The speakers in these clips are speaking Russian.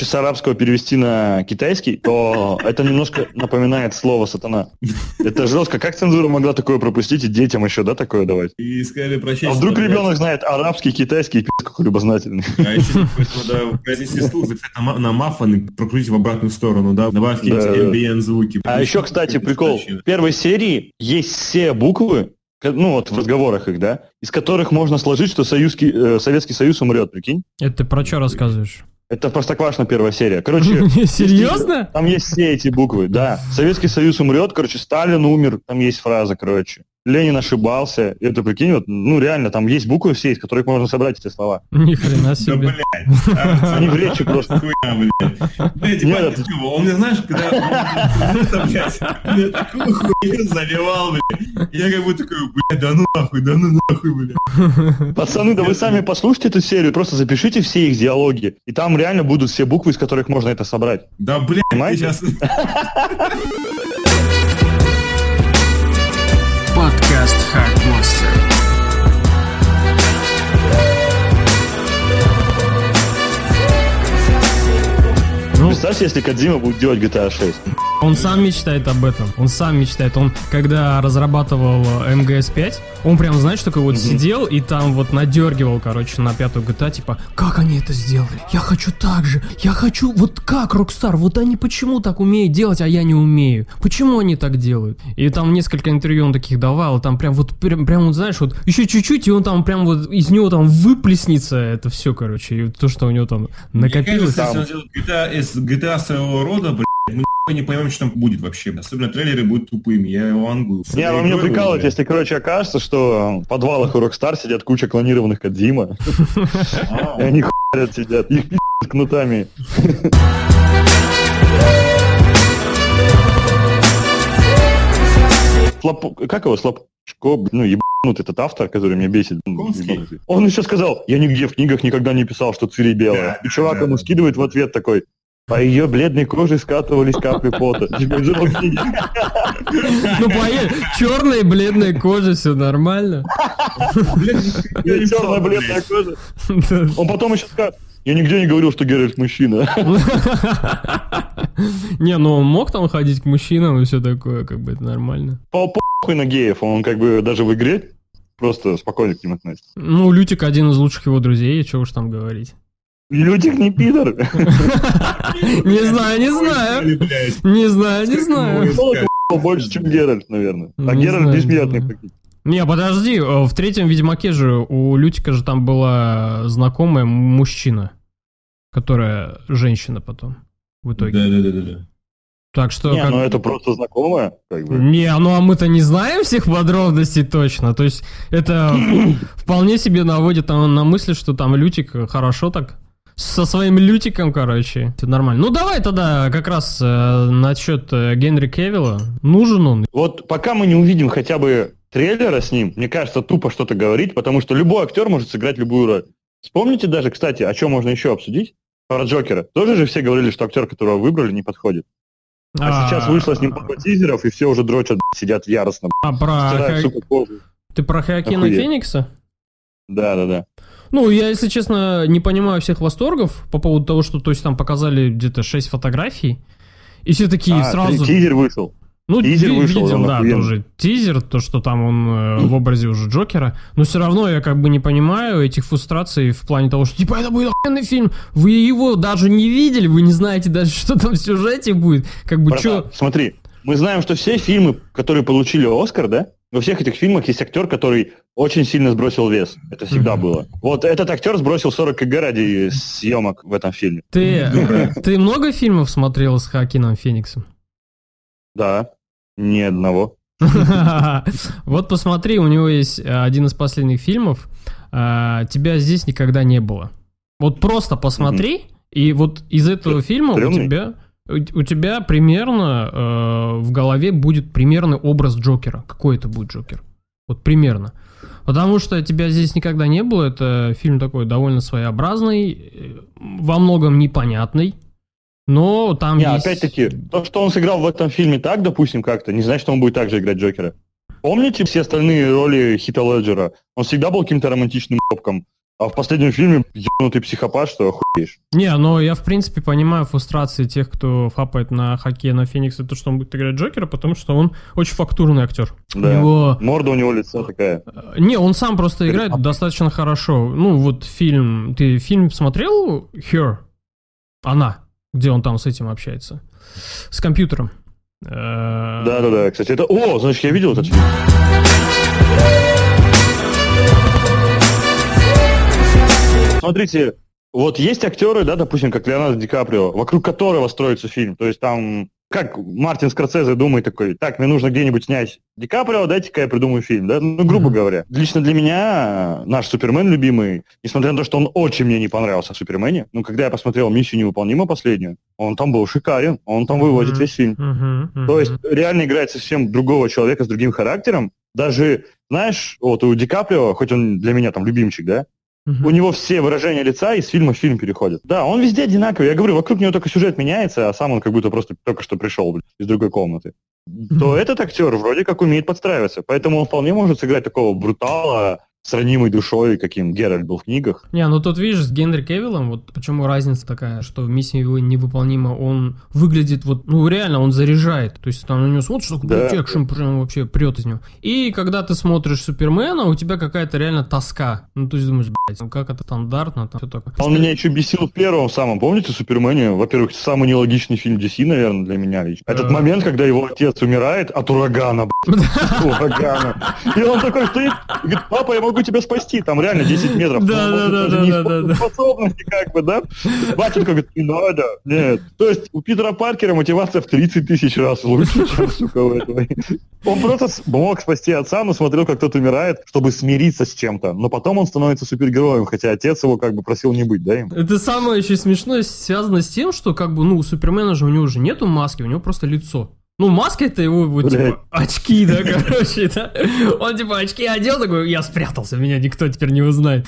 короче, с арабского перевести на китайский, то это немножко напоминает слово «сатана». Это жестко. Как цензура могла такое пропустить и детям еще, да, такое давать? И сказали прочесть. А вдруг ребенок знает арабский, китайский, пи***, какой любознательный. А еще надо произнести слух, записать на, на мафон прокрутить в обратную сторону, да? Добавить какие-нибудь Да, звуки. А еще, кстати, прикол. В первой серии есть все буквы, ну вот в разговорах их, да, из которых можно сложить, что Союзский, э, Советский Союз умрет, прикинь. Это ты про что рассказываешь? Это Простоквашино первая серия. Короче, Серьезно? там есть все эти буквы, да. Советский Союз умрет, короче, Сталин умер, там есть фраза, короче. Ленин ошибался. Это, прикинь, вот, ну реально, там есть буквы все, из которых можно собрать эти слова. Ни хрена Да, себе. блядь. А, Они в речи просто. Блядь, Нет? Он мне, знаешь, когда мне такую хуйню заливал, блядь. Я как будто такой, блядь, да ну нахуй, да ну нахуй, блядь. Пацаны, да вы сами послушайте эту серию, просто запишите все их диалоги, и там реально будут все буквы, из которых можно это собрать. Да, блядь, Понимаете? сейчас... Подкаст Хакмастер. Ну, Представьте, если Кадзима будет делать GTA 6. Он сам мечтает об этом. Он сам мечтает. Он, когда разрабатывал э, МГС-5, он прям, знаешь, такой вот сидел и там вот надергивал, короче, на пятую GTA, типа, как они это сделали? Я хочу так же. Я хочу, вот как Rockstar? Вот они почему так умеют делать, а я не умею? Почему они так делают? И там несколько интервью он таких давал, и там прям вот, прям, прям вот, знаешь, вот еще чуть-чуть, и он там прям вот, из него там выплеснется это все, короче, и то, что у него там Мне накопилось. кажется, если он делает GTA, GTA своего рода, блядь, мы не поймем, что там будет вообще. Особенно трейлеры будут тупыми, я его ангую. Не, ну мне прикалывать, если, короче, окажется, что в подвалах у Rockstar сидят куча клонированных Кадзима, и они хуярят сидят, их пи***т кнутами. Слоп... Как его? Слопчко? Ну, ебанут этот автор, который меня бесит. Конский? Он еще сказал, я нигде в книгах никогда не писал, что Цири белая. Да, И чувак да, ему да. скидывает в ответ такой, по ее бледной коже скатывались капли пота. Типа, этого книги. Ну, черная и бледная кожа, все нормально. Черная бледная кожа. Он потом еще скажет, я нигде не говорил, что Геральт мужчина. Не, ну он мог там ходить к мужчинам и все такое, как бы это нормально. По похуй на геев, он как бы даже в игре просто спокойно к ним относится. Ну, Лютик один из лучших его друзей, что уж там говорить. Лютик не пидор. Не знаю, не знаю. Не знаю, не знаю. Больше, чем Геральт, наверное. А Геральт бессмертный. не прикинь. Не, подожди, э, в третьем Ведьмаке же у Лютика же там была знакомая мужчина, которая женщина потом в итоге. Да-да-да-да. Так что... Не, как- ну это просто знакомая, как бы. Не, ну а мы-то не знаем всех подробностей точно. То есть это вполне себе наводит на, на мысль, что там Лютик хорошо так со своим Лютиком, короче. Это нормально. Ну давай тогда как раз э, насчет э, Генри Кевилла. Нужен он? Вот пока мы не увидим хотя бы трейлера с ним, мне кажется, тупо что-то говорить, потому что любой актер может сыграть любую роль. Вспомните даже, кстати, о чем можно еще обсудить? Про Джокера. Тоже же все говорили, что актер, которого выбрали, не подходит. А, сейчас вышло с ним пару тизеров, и все уже дрочат, сидят яростно, А, про... кожу. Ты про Хоакина. Феникса? Да, да, да. Ну, я, если честно, не понимаю всех восторгов по поводу того, что, то есть, там показали где-то 6 фотографий, и все такие А, сразу... ти- тизер вышел. Ну, Тизер вышел, видел, да, охуенный. тоже тизер, то, что там он э, в образе уже Джокера. Но все равно я как бы не понимаю этих фрустраций в плане того, что типа это будет охуенный фильм, вы его даже не видели, вы не знаете даже, что там в сюжете будет. Как бы Братан, что... Смотри, мы знаем, что все фильмы, которые получили Оскар, да, во всех этих фильмах есть актер, который очень сильно сбросил вес. Это всегда Мгм. было. Вот этот актер сбросил 40 кг ради съемок в этом фильме. Ты, ты много фильмов смотрел с Хакином Фениксом? Да, ни одного. Вот посмотри, у него есть э, один из последних фильмов. э, Тебя здесь никогда не было. Вот просто посмотри, и вот из этого фильма у тебя у тебя примерно э, в голове будет примерный образ Джокера. Какой это будет Джокер? Вот примерно. Потому что тебя здесь никогда не было. Это фильм такой довольно своеобразный, э, во многом непонятный. Но там Не, есть... опять-таки, то, что он сыграл в этом фильме так, допустим, как-то, не значит, что он будет так же играть Джокера. Помните все остальные роли Хита Леджера? Он всегда был каким-то романтичным ебком. А в последнем фильме ебнутый психопат, что охуеешь. Не, но я в принципе понимаю фрустрации тех, кто фапает на хоккей на Феникса, то, что он будет играть Джокера, потому что он очень фактурный актер. Да. него... Морда у него лица такая. Э, Не, он сам просто играет достаточно хорошо. Ну, вот фильм... Ты фильм смотрел? Her? Она. Где он там с этим общается? С компьютером. Э, Да-да-да, кстати, это... О, значит, я видел этот фильм. Смотрите, вот есть актеры, да, допустим, как Леонардо Ди Каприо, вокруг которого строится фильм. То есть там, как Мартин Скорсезе думает такой, так, мне нужно где-нибудь снять Ди Каприо, дайте-ка я придумаю фильм, да? Ну, грубо Мгм. говоря. Лично для меня наш Супермен любимый, несмотря на то, что он очень мне не понравился в Супермене, ну, когда я посмотрел «Миссию невыполнима» последнюю, он там был шикарен, он там выводит Мгм. весь фильм. мгм, мгм. То есть реально играет совсем другого человека с другим характером. Даже, знаешь, вот у Ди Каприо, хоть он для меня там любимчик, да, Мгм. у него все выражения лица из фильма в фильм переходят. Да, он везде одинаковый. Я говорю, вокруг него только сюжет меняется, а сам он как будто просто только что пришел блин, из другой комнаты. То этот актер вроде как умеет подстраиваться. Поэтому он вполне может сыграть такого брутала с ранимой душой, каким Геральт был в книгах. Не, ну тут видишь, с Генри Кевиллом, вот почему разница такая, что в миссии его невыполнима, он выглядит вот, ну реально, он заряжает. То есть там на него смотришь, такой, Да. экшен прям вообще прет из него. И когда ты смотришь Супермена, у тебя какая-то реально тоска. Ну то есть думаешь, блядь, ну как это стандартно, там все такое. Он меня еще бесил в первом самом, помните, Супермене? Во-первых, самый нелогичный фильм DC, наверное, для меня лично. Этот момент, когда его отец умирает от урагана, блядь, урагана. И он такой стоит, говорит, папа, я могу тебя спасти, там реально 10 метров. Да, Ну, да, да, да, да, да, способности, как бы, да? Батенька говорит, не надо, нет. То есть у Питера Паркера мотивация в 30 тысяч раз лучше, чем, сука, у этого. Он просто мог спасти отца, но смотрел, как тот умирает, чтобы смириться с чем-то. Но потом он становится супергероем, хотя отец его как бы просил не быть, да, им? Это самое еще смешное связано с тем, что как бы, ну, у Супермена же у него уже нету маски, у него просто лицо. Ну, маска это его, вот, типа, очки, да, короче, да. Он, типа, очки одел, такой, я спрятался, меня никто теперь не узнает.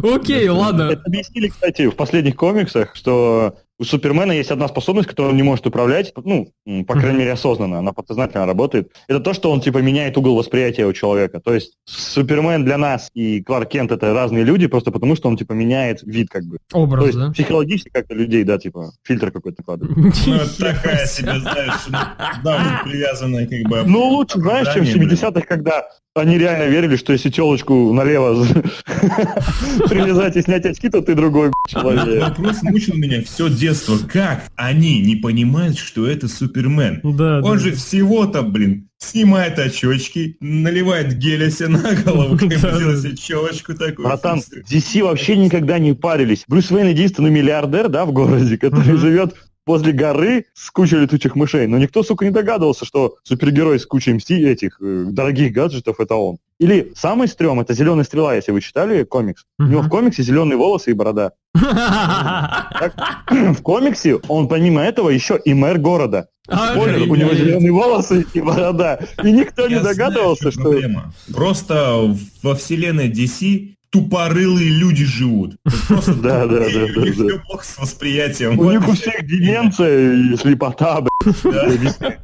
Окей, ладно. Это объяснили, кстати, в последних комиксах, что у Супермена есть одна способность, которую он не может управлять, ну, по крайней мере, осознанно, она подсознательно работает. Это то, что он, типа, меняет угол восприятия у человека. То есть Супермен для нас и Кларк Кент это разные люди, просто потому что он, типа, меняет вид, как бы. То Образ, есть да? психологически как-то людей, да, типа, фильтр какой-то накладывает. Ну, это такая себе, знаешь, ну, да, привязанная как бы... Ну, лучше, знаешь, чем в оправдание, блин. 70-х, когда они реально верили, что если телочку налево привязать и снять очки, то ты другой человек. Вопрос мучил меня все детство. Как они не понимают, что это Супермен? Да, Он да. же всего-то, блин, снимает очечки, наливает геля себе на голову, как бы себе челочку такую. Братан, DC вообще никогда не парились. Брюс Уэйн единственный миллиардер, да, в городе, который живет возле горы с кучей летучих мышей. Но никто, сука, не догадывался, что супергерой с кучей мсти этих э, дорогих гаджетов это он. Или самый стрём, это зеленая стрела, если вы читали комикс. У него в комиксе зеленые волосы и борода. Так, в комиксе он помимо этого еще и мэр города. Спойлер, у него зеленые волосы и борода. И никто не догадывался, что... Просто во вселенной DC тупорылые люди живут. Просто Да, да, да, у них да, всё плохо с восприятием. У них у всех деменция и слепота, блядь. Да.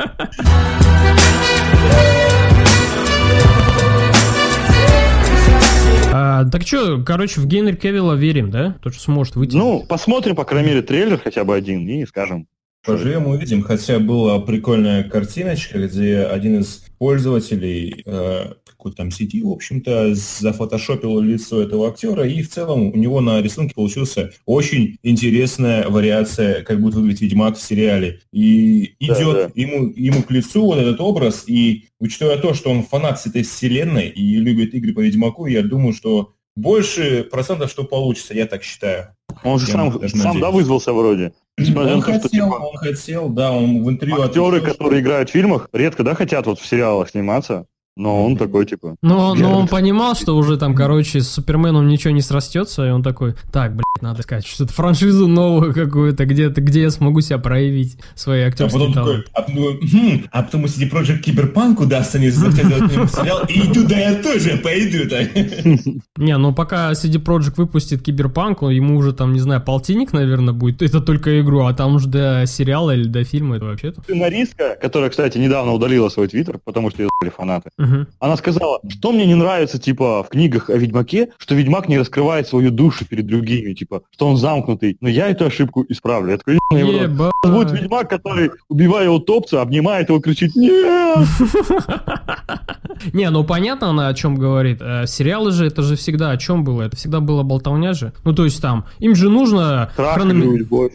А, Так что, короче, в Генри Кевилла верим, да? То, что сможет выйти. Ну, посмотрим, по крайней мере, трейлер хотя бы один и скажем. Поживем, увидим. Хотя была прикольная картиночка, где один из пользователей э, какой-то там сети, в общем-то, зафотошопил лицо этого актера, и в целом у него на рисунке получился очень интересная вариация, как будет выглядеть Ведьмак в сериале. И Да, идет да. Ему, ему к лицу вот этот образ, и учитывая то, что он фанат этой вселенной и любит игры по Ведьмаку, я думаю, что больше процентов, что получится, я так считаю. Он же Я сам, сам да, вызвался вроде. Несмотря Он на то, что, хотел, типа, он хотел, да, он в интервью актеры, ответил, что- которые играют в фильмах, редко, да, хотят вот в сериалах сниматься. Но он такой, типа, Но, но он понимал, что уже там, короче, с Суперменом ничего не срастется, и он такой, так, блядь, надо искать что-то франшизу новую какую-то, где-то, где я смогу себя проявить, свои А актерские потом такой, таланты. а потом, хм, а потом у CD Projekt Киберпанк удастся не захотят делать ему сериал, и туда я тоже пойду. так. Не, ну пока CD Projekt выпустит Киберпанк, ему уже там, не знаю, полтинник, наверное, будет, это только игру, а там уже до сериала или до фильма это вообще-то. сценаристка, которая, кстати, недавно удалила свой твиттер, потому что ее фанаты. Она сказала, что мне не нравится, типа, в книгах о Ведьмаке, что Ведьмак не раскрывает свою душу перед другими, типа, что он замкнутый. Но я эту ошибку исправлю. Я такой. Ебать. Будет Ведьмак, который, убивая утопца, обнимает его, кричит «Нет!» Не, ну понятно она о чем говорит. Э, Сериалы же, это же всегда о чем было? Это всегда была болтовня же. Ну, то есть там, им же нужно...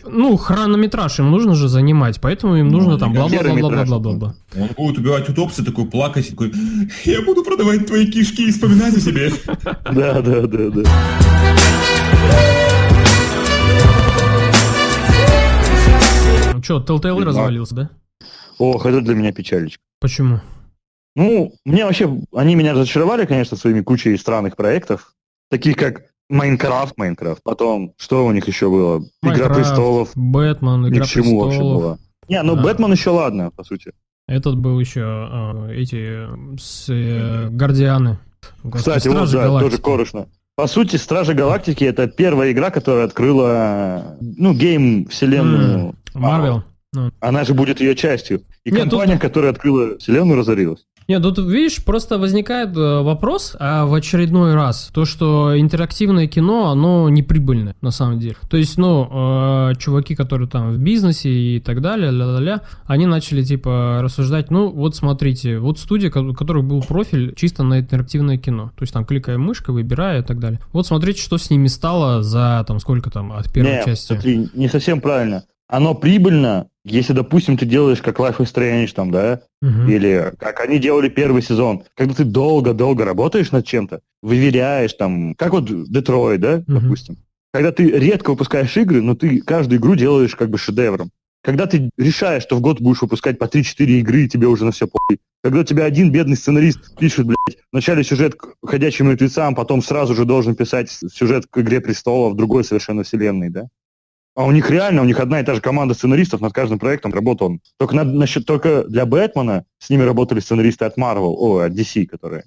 Ну, хронометраж им нужно же занимать, поэтому им нужно там бла-бла-бла-бла-бла-бла-бла. Он будет убивать утопца, такой плакать, такой, я буду продавать твои кишки и вспоминать о себе. Да, да, да, да. Что, Telltale Ведьмак. развалился, да? Ох, это для меня печалечка. Почему? Ну, мне вообще, они меня разочаровали, конечно, своими кучей странных проектов, таких как Майнкрафт, Майнкрафт. Потом, что у них еще было? Игра Майнкрафт, престолов. Бэтмен, Ни Игра к чему вообще престолов. было. Не, ну Да. Бэтмен еще ладно, по сути. Этот был еще а, эти э, с, э, Guardian ы. Господи, Кстати, вот, Стражи да, Галактики. тоже корышно. По сути, Стражи Галактики это первая игра, которая открыла, ну, game вселенную. Марвел. Ну. Она же будет ее частью. И Нет, компания, которая открыла вселенную, разорилась. Нет, тут, видишь, просто возникает э, вопрос, а в очередной раз, то, что интерактивное кино, оно не прибыльное, на самом деле. То есть, ну, э, чуваки, которые там в бизнесе и так далее, ля-ля-ля, они начали, типа, рассуждать, ну, вот смотрите, вот студия, у которой был профиль чисто на интерактивное кино. То есть, там, кликая мышкой, выбирая и так далее. Вот смотрите, что с ними стало за, там, сколько там, от первой Не, части. смотри, не совсем правильно. Оно прибыльно, если, допустим, ты делаешь как Life is Strange, там, да, Мгм. или как они делали первый сезон, когда ты долго-долго работаешь над чем-то, выверяешь там, как вот Детройт, да, Мгм. допустим. Когда ты редко выпускаешь игры, но ты каждую игру делаешь как бы шедевром. Когда ты решаешь, что в год будешь выпускать по 3-4 игры, и тебе уже на все похуй. Когда у тебя один бедный сценарист пишет, блядь, вначале сюжет к «Ходячим мертвецам», потом сразу же должен писать сюжет к «Игре престолов», другой совершенно вселенной, да? А у них реально, у них одна и та же команда сценаристов над каждым проектом работала. Только, над- насчет, только для Бэтмена с ними работали сценаристы от Marvel, о, от DC, которые.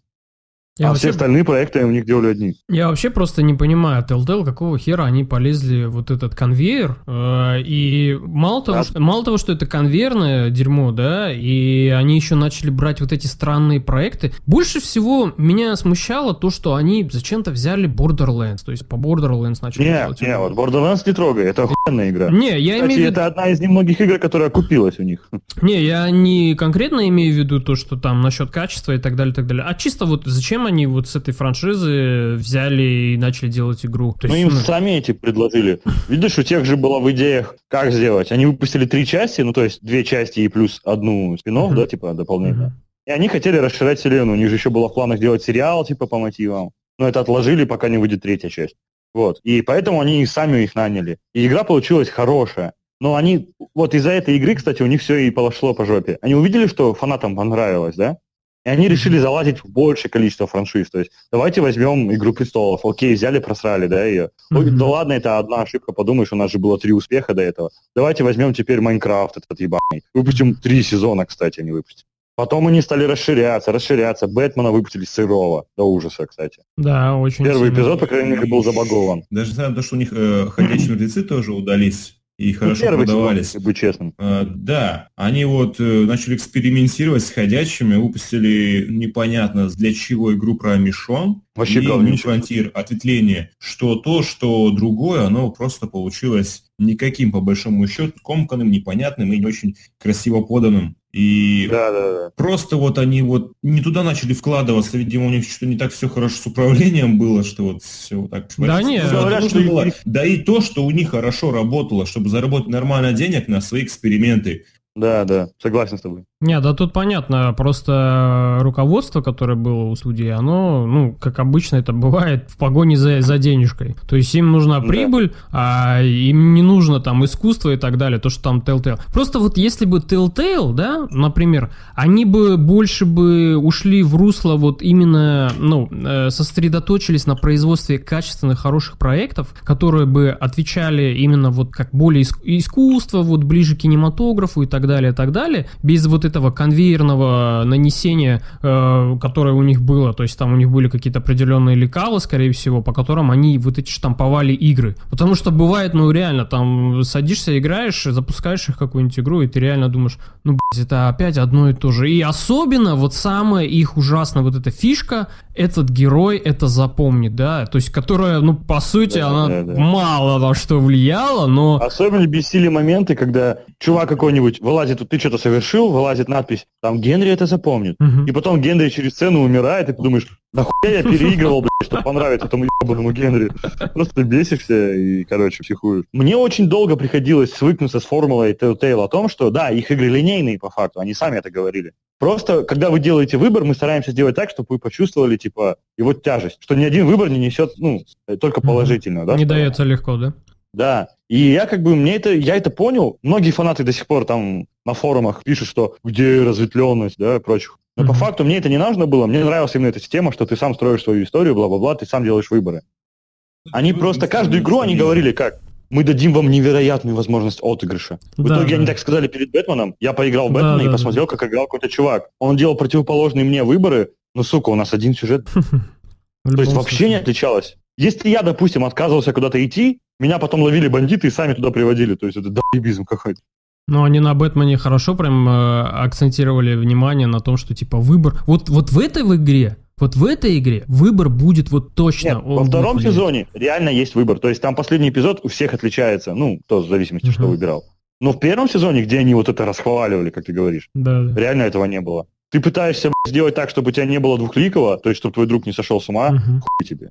Я а вообще- все остальные проекты у них делали одни. Я вообще просто не понимаю, Telltale, какого хера они полезли вот этот конвейер, э, и мало того, Да. что, мало того, что это конвейерное дерьмо, да, и они еще начали брать вот эти странные проекты, больше всего меня смущало то, что они зачем-то взяли Borderlands, то есть по Borderlands начали Не, делать. не, вот Borderlands не трогай, это охуенная игра. Не, я Кстати, имею в виду... это одна из немногих игр, которая окупилась у них. Не, я не конкретно имею в виду то, что там насчет качества и так далее, и так далее, а чисто вот зачем они вот с этой франшизы взяли и начали делать игру. То Ну, есть, им ну, сами эти предложили. Видишь, у тех же было в идеях, как сделать. Они выпустили три части, ну, то есть две части и плюс одну спин да, типа, дополнительно. И они хотели расширять вселенную. У них же еще было в планах делать сериал, типа, по мотивам. Но это отложили, пока не выйдет третья часть. Вот. И поэтому они и сами их наняли. И игра получилась хорошая. Но они, вот из-за этой игры, кстати, у них все и пошло по жопе. Они увидели, что фанатам понравилось, да? И они решили залазить в большее количество франшиз. То есть, давайте возьмем «Игру престолов». Окей, взяли, просрали, да, ее. Ой, Мгм. Да ладно, это одна ошибка, подумаешь, у нас же было три успеха до этого. Давайте возьмем теперь Майнкрафт этот ебаный. Выпустим три сезона, кстати, они выпустим. Потом они стали расширяться, расширяться. Бэтмена выпустили сырого. До ужаса, кстати. Да, очень Первый сильно. эпизод, по крайней мере, был забагован. Даже несмотря на то, что у них э, ходячие мертвецы тоже удались и хорошо Ну, Первый сезон, продавались. если быть честным. Э, Да, они вот э, начали экспериментировать с ходячими, выпустили непонятно для чего игру про Мишон Вообще и New. Frontier, ответвление, что то, что другое, оно просто получилось никаким, по большому счету, комканным, непонятным и не очень красиво поданным. И Да, да, да. Просто вот они вот не туда начали вкладываться, видимо, у них что-то не так все хорошо с управлением было, что вот все вот так. Да не, Всё говорят, что было. Да и то, что у них хорошо работало, чтобы заработать нормально денег на свои эксперименты. Да, да, согласен с тобой. Не, да тут понятно, просто руководство, которое было у судьи, оно, ну, как обычно это бывает, в погоне за, за денежкой. То есть им нужна Да. прибыль, а им не нужно там искусство и так далее, то, что там Telltale. Просто вот если бы Telltale, да, например, они бы больше бы ушли в русло вот именно, ну, э, сосредоточились на производстве качественных, хороших проектов, которые бы отвечали именно вот как более иск- искусство, вот ближе к кинематографу и так так далее, так далее, без вот этого конвейерного нанесения, э, которое у них было, то есть там у них были какие-то определенные лекалы, скорее всего, по которым они вот эти штамповали игры. Потому что бывает, ну реально, там садишься, играешь, запускаешь их какую-нибудь игру, и ты реально думаешь, ну, блядь, это опять одно и то же. И особенно вот самая их ужасная вот эта фишка, этот герой это запомнит, да, то есть которая, ну, по сути, Да, она да, да. мало на что влияла, но... Особенно бесили моменты, когда чувак какой-нибудь вылазит, вот ты что-то совершил, вылазит надпись, там Генри это запомнит. Мгм. И потом Генри через сцену умирает, и ты думаешь, нахуя я переигрывал, блядь, чтобы понравиться этому ебаному Генри. Просто бесишься и, короче, психуешь. Мне очень долго приходилось свыкнуться с формулой Telltale о том, что, да, их игры линейные по факту, они сами это говорили. Просто, когда вы делаете выбор, мы стараемся сделать так, чтобы вы почувствовали, типа, его тяжесть. Что ни один выбор не несет, ну, э, только положительно, да? Не что- дается легко, да? Да. И я как бы, мне это, я это понял. Многие фанаты до сих пор там на форумах пишут, что где разветвленность, да, и прочих. Но по Мгм. факту мне это не нужно было. Мне нравилась именно эта система, что ты сам строишь свою историю, бла-бла-бла, ты сам делаешь выборы. Они просто каждую игру, они говорили как, мы дадим вам невероятную возможность отыгрыша. В Да, итоге да. они так сказали перед Бэтменом. Я поиграл в Да, Бэтмена да, и да. посмотрел, как играл какой-то чувак. Он делал противоположные мне выборы, но, сука, у нас один сюжет то есть вообще не отличалось. Если я, допустим, отказывался куда-то идти, меня потом ловили бандиты и сами туда приводили. То есть это доебизм какой-то. Но они на Бэтмене хорошо прям э, акцентировали внимание на том, что типа выбор... Вот, вот в этой в игре, вот в этой игре выбор будет вот точно. Нет, во втором влиять. сезоне реально есть выбор. То есть там последний эпизод у всех отличается. Ну, то в зависимости, что Мгм. выбирал. Но в первом сезоне, где они вот это расхваливали, как ты говоришь, Да, да. реально этого не было. Ты пытаешься сделать так, чтобы у тебя не было двухликого, то есть чтобы твой друг не сошел с ума, Мгм. хуй тебе.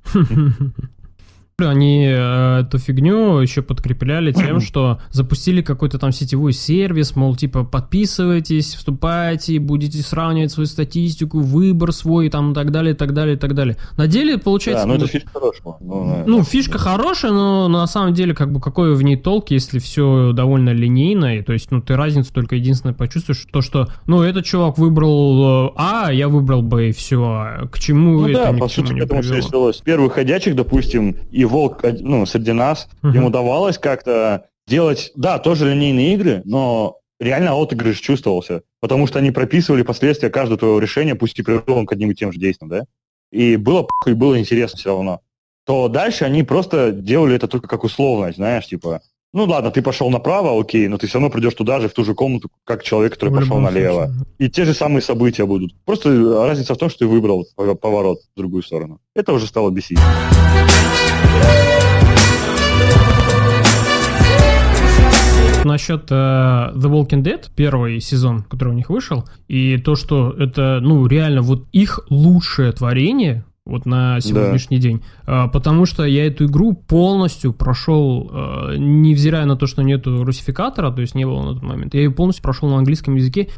Они э, эту фигню еще подкрепляли тем, что запустили какой-то там сетевой сервис, мол, типа, подписывайтесь, вступайте, будете сравнивать свою статистику, выбор свой, там, и так далее, и так далее, и так далее. На деле, получается... Да, ну это фишка хорошего. Ну, Ну, фишка хорошая, но на самом деле, как бы, какой в ней толк, если все довольно линейно, и, то есть, ну, ты разницу только единственное почувствуешь, то, что, ну, этот чувак выбрал э, А, я выбрал Б, и все, к чему Ну это да, по сути, к этому все и свелось. Первых ходячих, допустим, и Волк, ну, среди нас, Мгм. ему давалось как-то делать, да, тоже линейные игры, но реально отыгрыш чувствовался, потому что они прописывали последствия каждого твоего решения, пусть и привело к одним и тем же действиям, да? И было и было интересно все равно. То дальше они просто делали это только как условность, знаешь, типа, ну ладно, ты пошел направо, окей, но ты все равно придешь туда же, в ту же комнату, как человек, который В пошел налево. случае. И те же самые события будут. Просто разница в том, что ты выбрал пов- поворот в другую сторону. Это уже стало бесить. Насчет э, The Walking Dead, первый сезон, который у них вышел, и то, что это, ну, реально вот их лучшее творение, вот на сегодняшний день, А, потому что я эту игру полностью прошел, э, невзирая на то, что нету русификатора, то есть не было на тот момент, я ее полностью прошел на английском языке,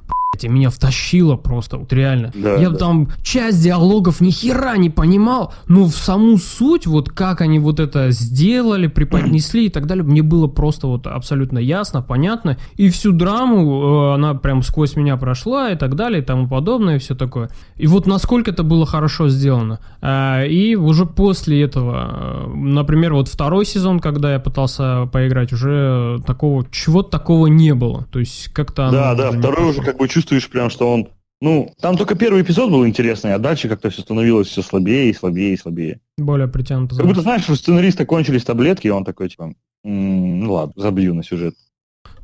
и меня втащило просто, вот реально. Да, я да. там часть диалогов ни хера не понимал, но в саму суть, вот как они вот это сделали, преподнесли и так далее, мне было просто вот абсолютно ясно, понятно. И всю драму, э, она прям сквозь меня прошла и так далее и тому подобное, и все такое. И вот насколько это было хорошо сделано. А, И уже после этого, э, например, вот второй сезон, когда я пытался поиграть, уже такого, чего-то такого не было. То есть как-то... да, да, второй уже как бы чувствуешь прям, что он... Ну, там только первый эпизод был интересный, а дальше как-то все становилось все слабее и слабее и слабее. Более притянуто. Как будто, знаешь, у сценариста кончились таблетки, и он такой, типа, «М, ну ладно, забью на сюжет.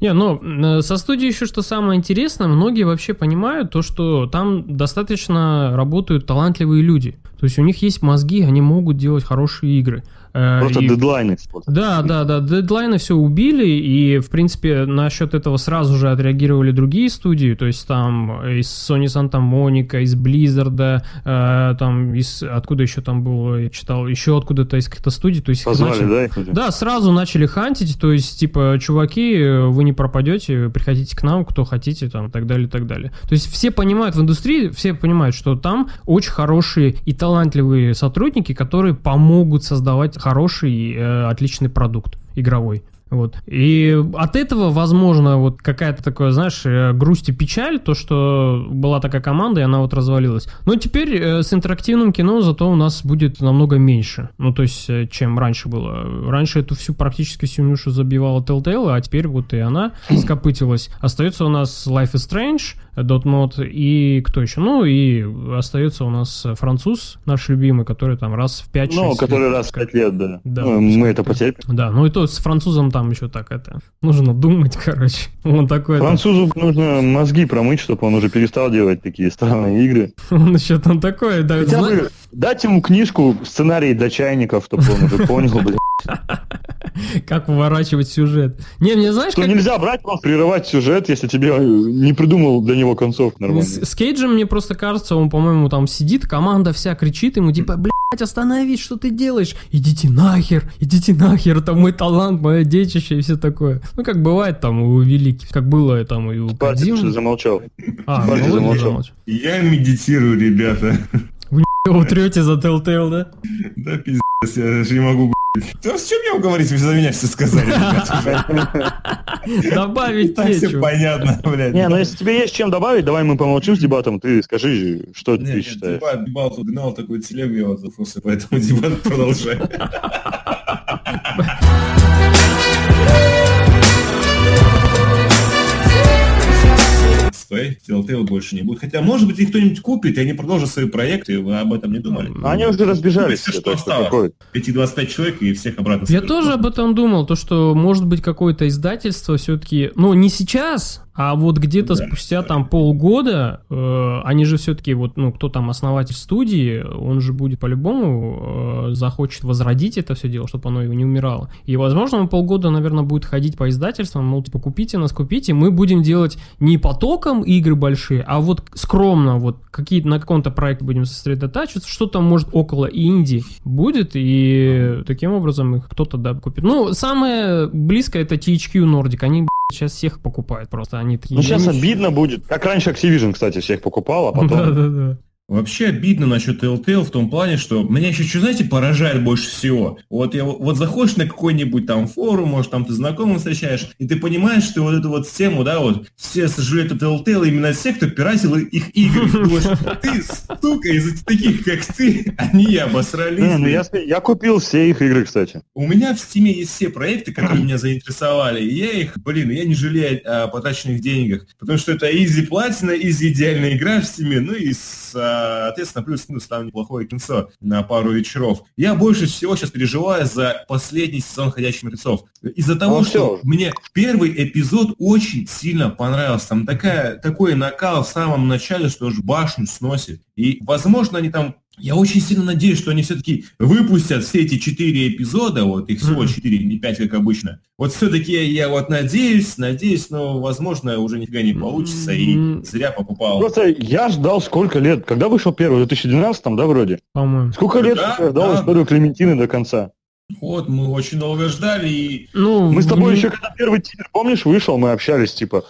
Не, ну, э, со студией еще что самое интересное, многие вообще понимают то, что там достаточно работают талантливые люди. То есть у них есть мозги, они могут делать хорошие игры. Э, Просто и- дедлайны. Да, да, да, дедлайны все убили, и, в принципе, насчет этого сразу же отреагировали другие студии, то есть там из Sony Santa Monica, из Blizzard, э, там из... Откуда еще там был, я читал, еще откуда-то из каких-то студий, то есть... их Позвали, начали- да? да, сразу начали хантить, то есть, типа, чуваки, э, вы не пропадете, приходите к нам, кто хотите, там, так далее, так далее. То есть, все понимают в индустрии, все понимают, что там очень хорошие и талантливые сотрудники, которые помогут создавать хороший, э, отличный продукт игровой. Вот. И от этого, возможно, вот какая-то такая, знаешь, э, грусть и печаль, то, что была такая команда, и она вот развалилась. Но теперь э, с интерактивным кино зато у нас будет намного меньше. Ну, то есть, э, чем раньше было. Раньше эту всю практически всю нюшу забивала Telltale, а теперь вот и она скопытилась. Остается у нас Life is Strange, Dotnot и кто еще? Ну, и остается у нас француз, наш любимый, который там раз в 5 Ну, который раз в 5 лет, да. Да. Ну, мы это потерпим. Да, ну и то с французом там еще так это. Нужно думать, короче. Он такой. это, Французу нужно мозги промыть, чтобы он уже перестал делать такие странные игры. Он еще там такой. Да, Хотя зна- бы дать ему книжку, сценарий для чайников, чтобы он уже понял, блин, Как выворачивать сюжет. Не, мне знаешь, что как... нельзя брать, просто прерывать сюжет, если тебе э, не придумал для него концовку С, нормальную. с Кейджем, мне просто кажется, он, по-моему, там сидит, команда вся кричит ему, типа, блядь, остановись, что ты делаешь? Идите нахер, идите нахер, это мой талант, мое детище и все такое. Ну, как бывает там у великих, как было там и у что замолчал. А, замолчал. замолчал. Я медитирую, ребята. Вы утрете за Telltale, да? Да пиздец, я даже не могу. Да с чем я говорить? Вы за меня все сказали. Добавить Так все понятно, блядь. Не, ну если тебе есть чем добавить, давай мы помолчим с дебатом, ты скажи, что ты нет, считаешь. дебат, дебал тут гнал такой телегу, я вот поэтому дебат продолжаю. Стой, Telltale больше не будет. Хотя, может быть, их кто-нибудь купит, и они продолжат свои проекты, вы об этом не думали? Они уже разбежались, Все, что осталось. Эти 25 человек и всех обратно Я тоже об этом думал, то что может быть какое-то издательство все-таки, ну не сейчас, а вот где-то Да, спустя там полгода, э, они же все-таки вот, ну кто там основатель студии, он же будет по-любому э, захочет возродить это все дело, чтобы оно его не умирало. И возможно он полгода, наверное, будет ходить по издательствам, мол, типа купите нас, купите, мы будем делать не потоком игры большие, а вот скромно, вот какие на каком-то проекте будем сосредотачиваться, что-то может около инди будет, и таким образом их кто-то да, купит. Ну, самое близкое это THQ Nordic, они сейчас всех покупают просто, они такие... Ну сейчас «Я не- обидно будет. Как раньше Activision, кстати, всех покупал, а потом... Да-да-да. Вообще обидно насчет Telltale в том плане, что меня еще, что знаете, поражает больше всего. Вот я вот заходишь на какой-нибудь там форум, может там ты знакомых встречаешь, и ты понимаешь, что вот эту вот тему, да, вот все сожалеют о Telltale именно те, кто пиратил их игры. Ты думаешь, ты, сука, из таких, как ты, они обосрались. Не, ну я купил все их игры, кстати. У меня в Стиме есть все проекты, которые меня заинтересовали, и я их, блин, я не жалею о потраченных деньгах, потому что это изи платина, изи идеальная игра в Стиме, ну и, соответственно, плюс-минус там неплохое кинцо на пару вечеров. Я больше всего сейчас переживаю за последний сезон «Ходячих мертвецов». Из-за того, Ну, что всё. мне первый эпизод очень сильно понравился. Там такая, такой накал в самом начале, что аж башню сносит. И, возможно, они там я очень сильно надеюсь, что они все-таки выпустят все эти четыре эпизода, вот их всего четыре, не пять, как обычно. Вот все-таки я, я вот надеюсь, надеюсь, но, возможно, уже нифига не получится, и зря покупал. Просто я ждал сколько лет. Когда вышел первый? В 2012, да, вроде? По-моему. Сколько лет Да, я ждал да. историю Клементины до конца? Вот, мы очень долго ждали, и Ну, Мы с тобой мне- еще, когда первый тизер, помнишь, вышел, мы общались, типа,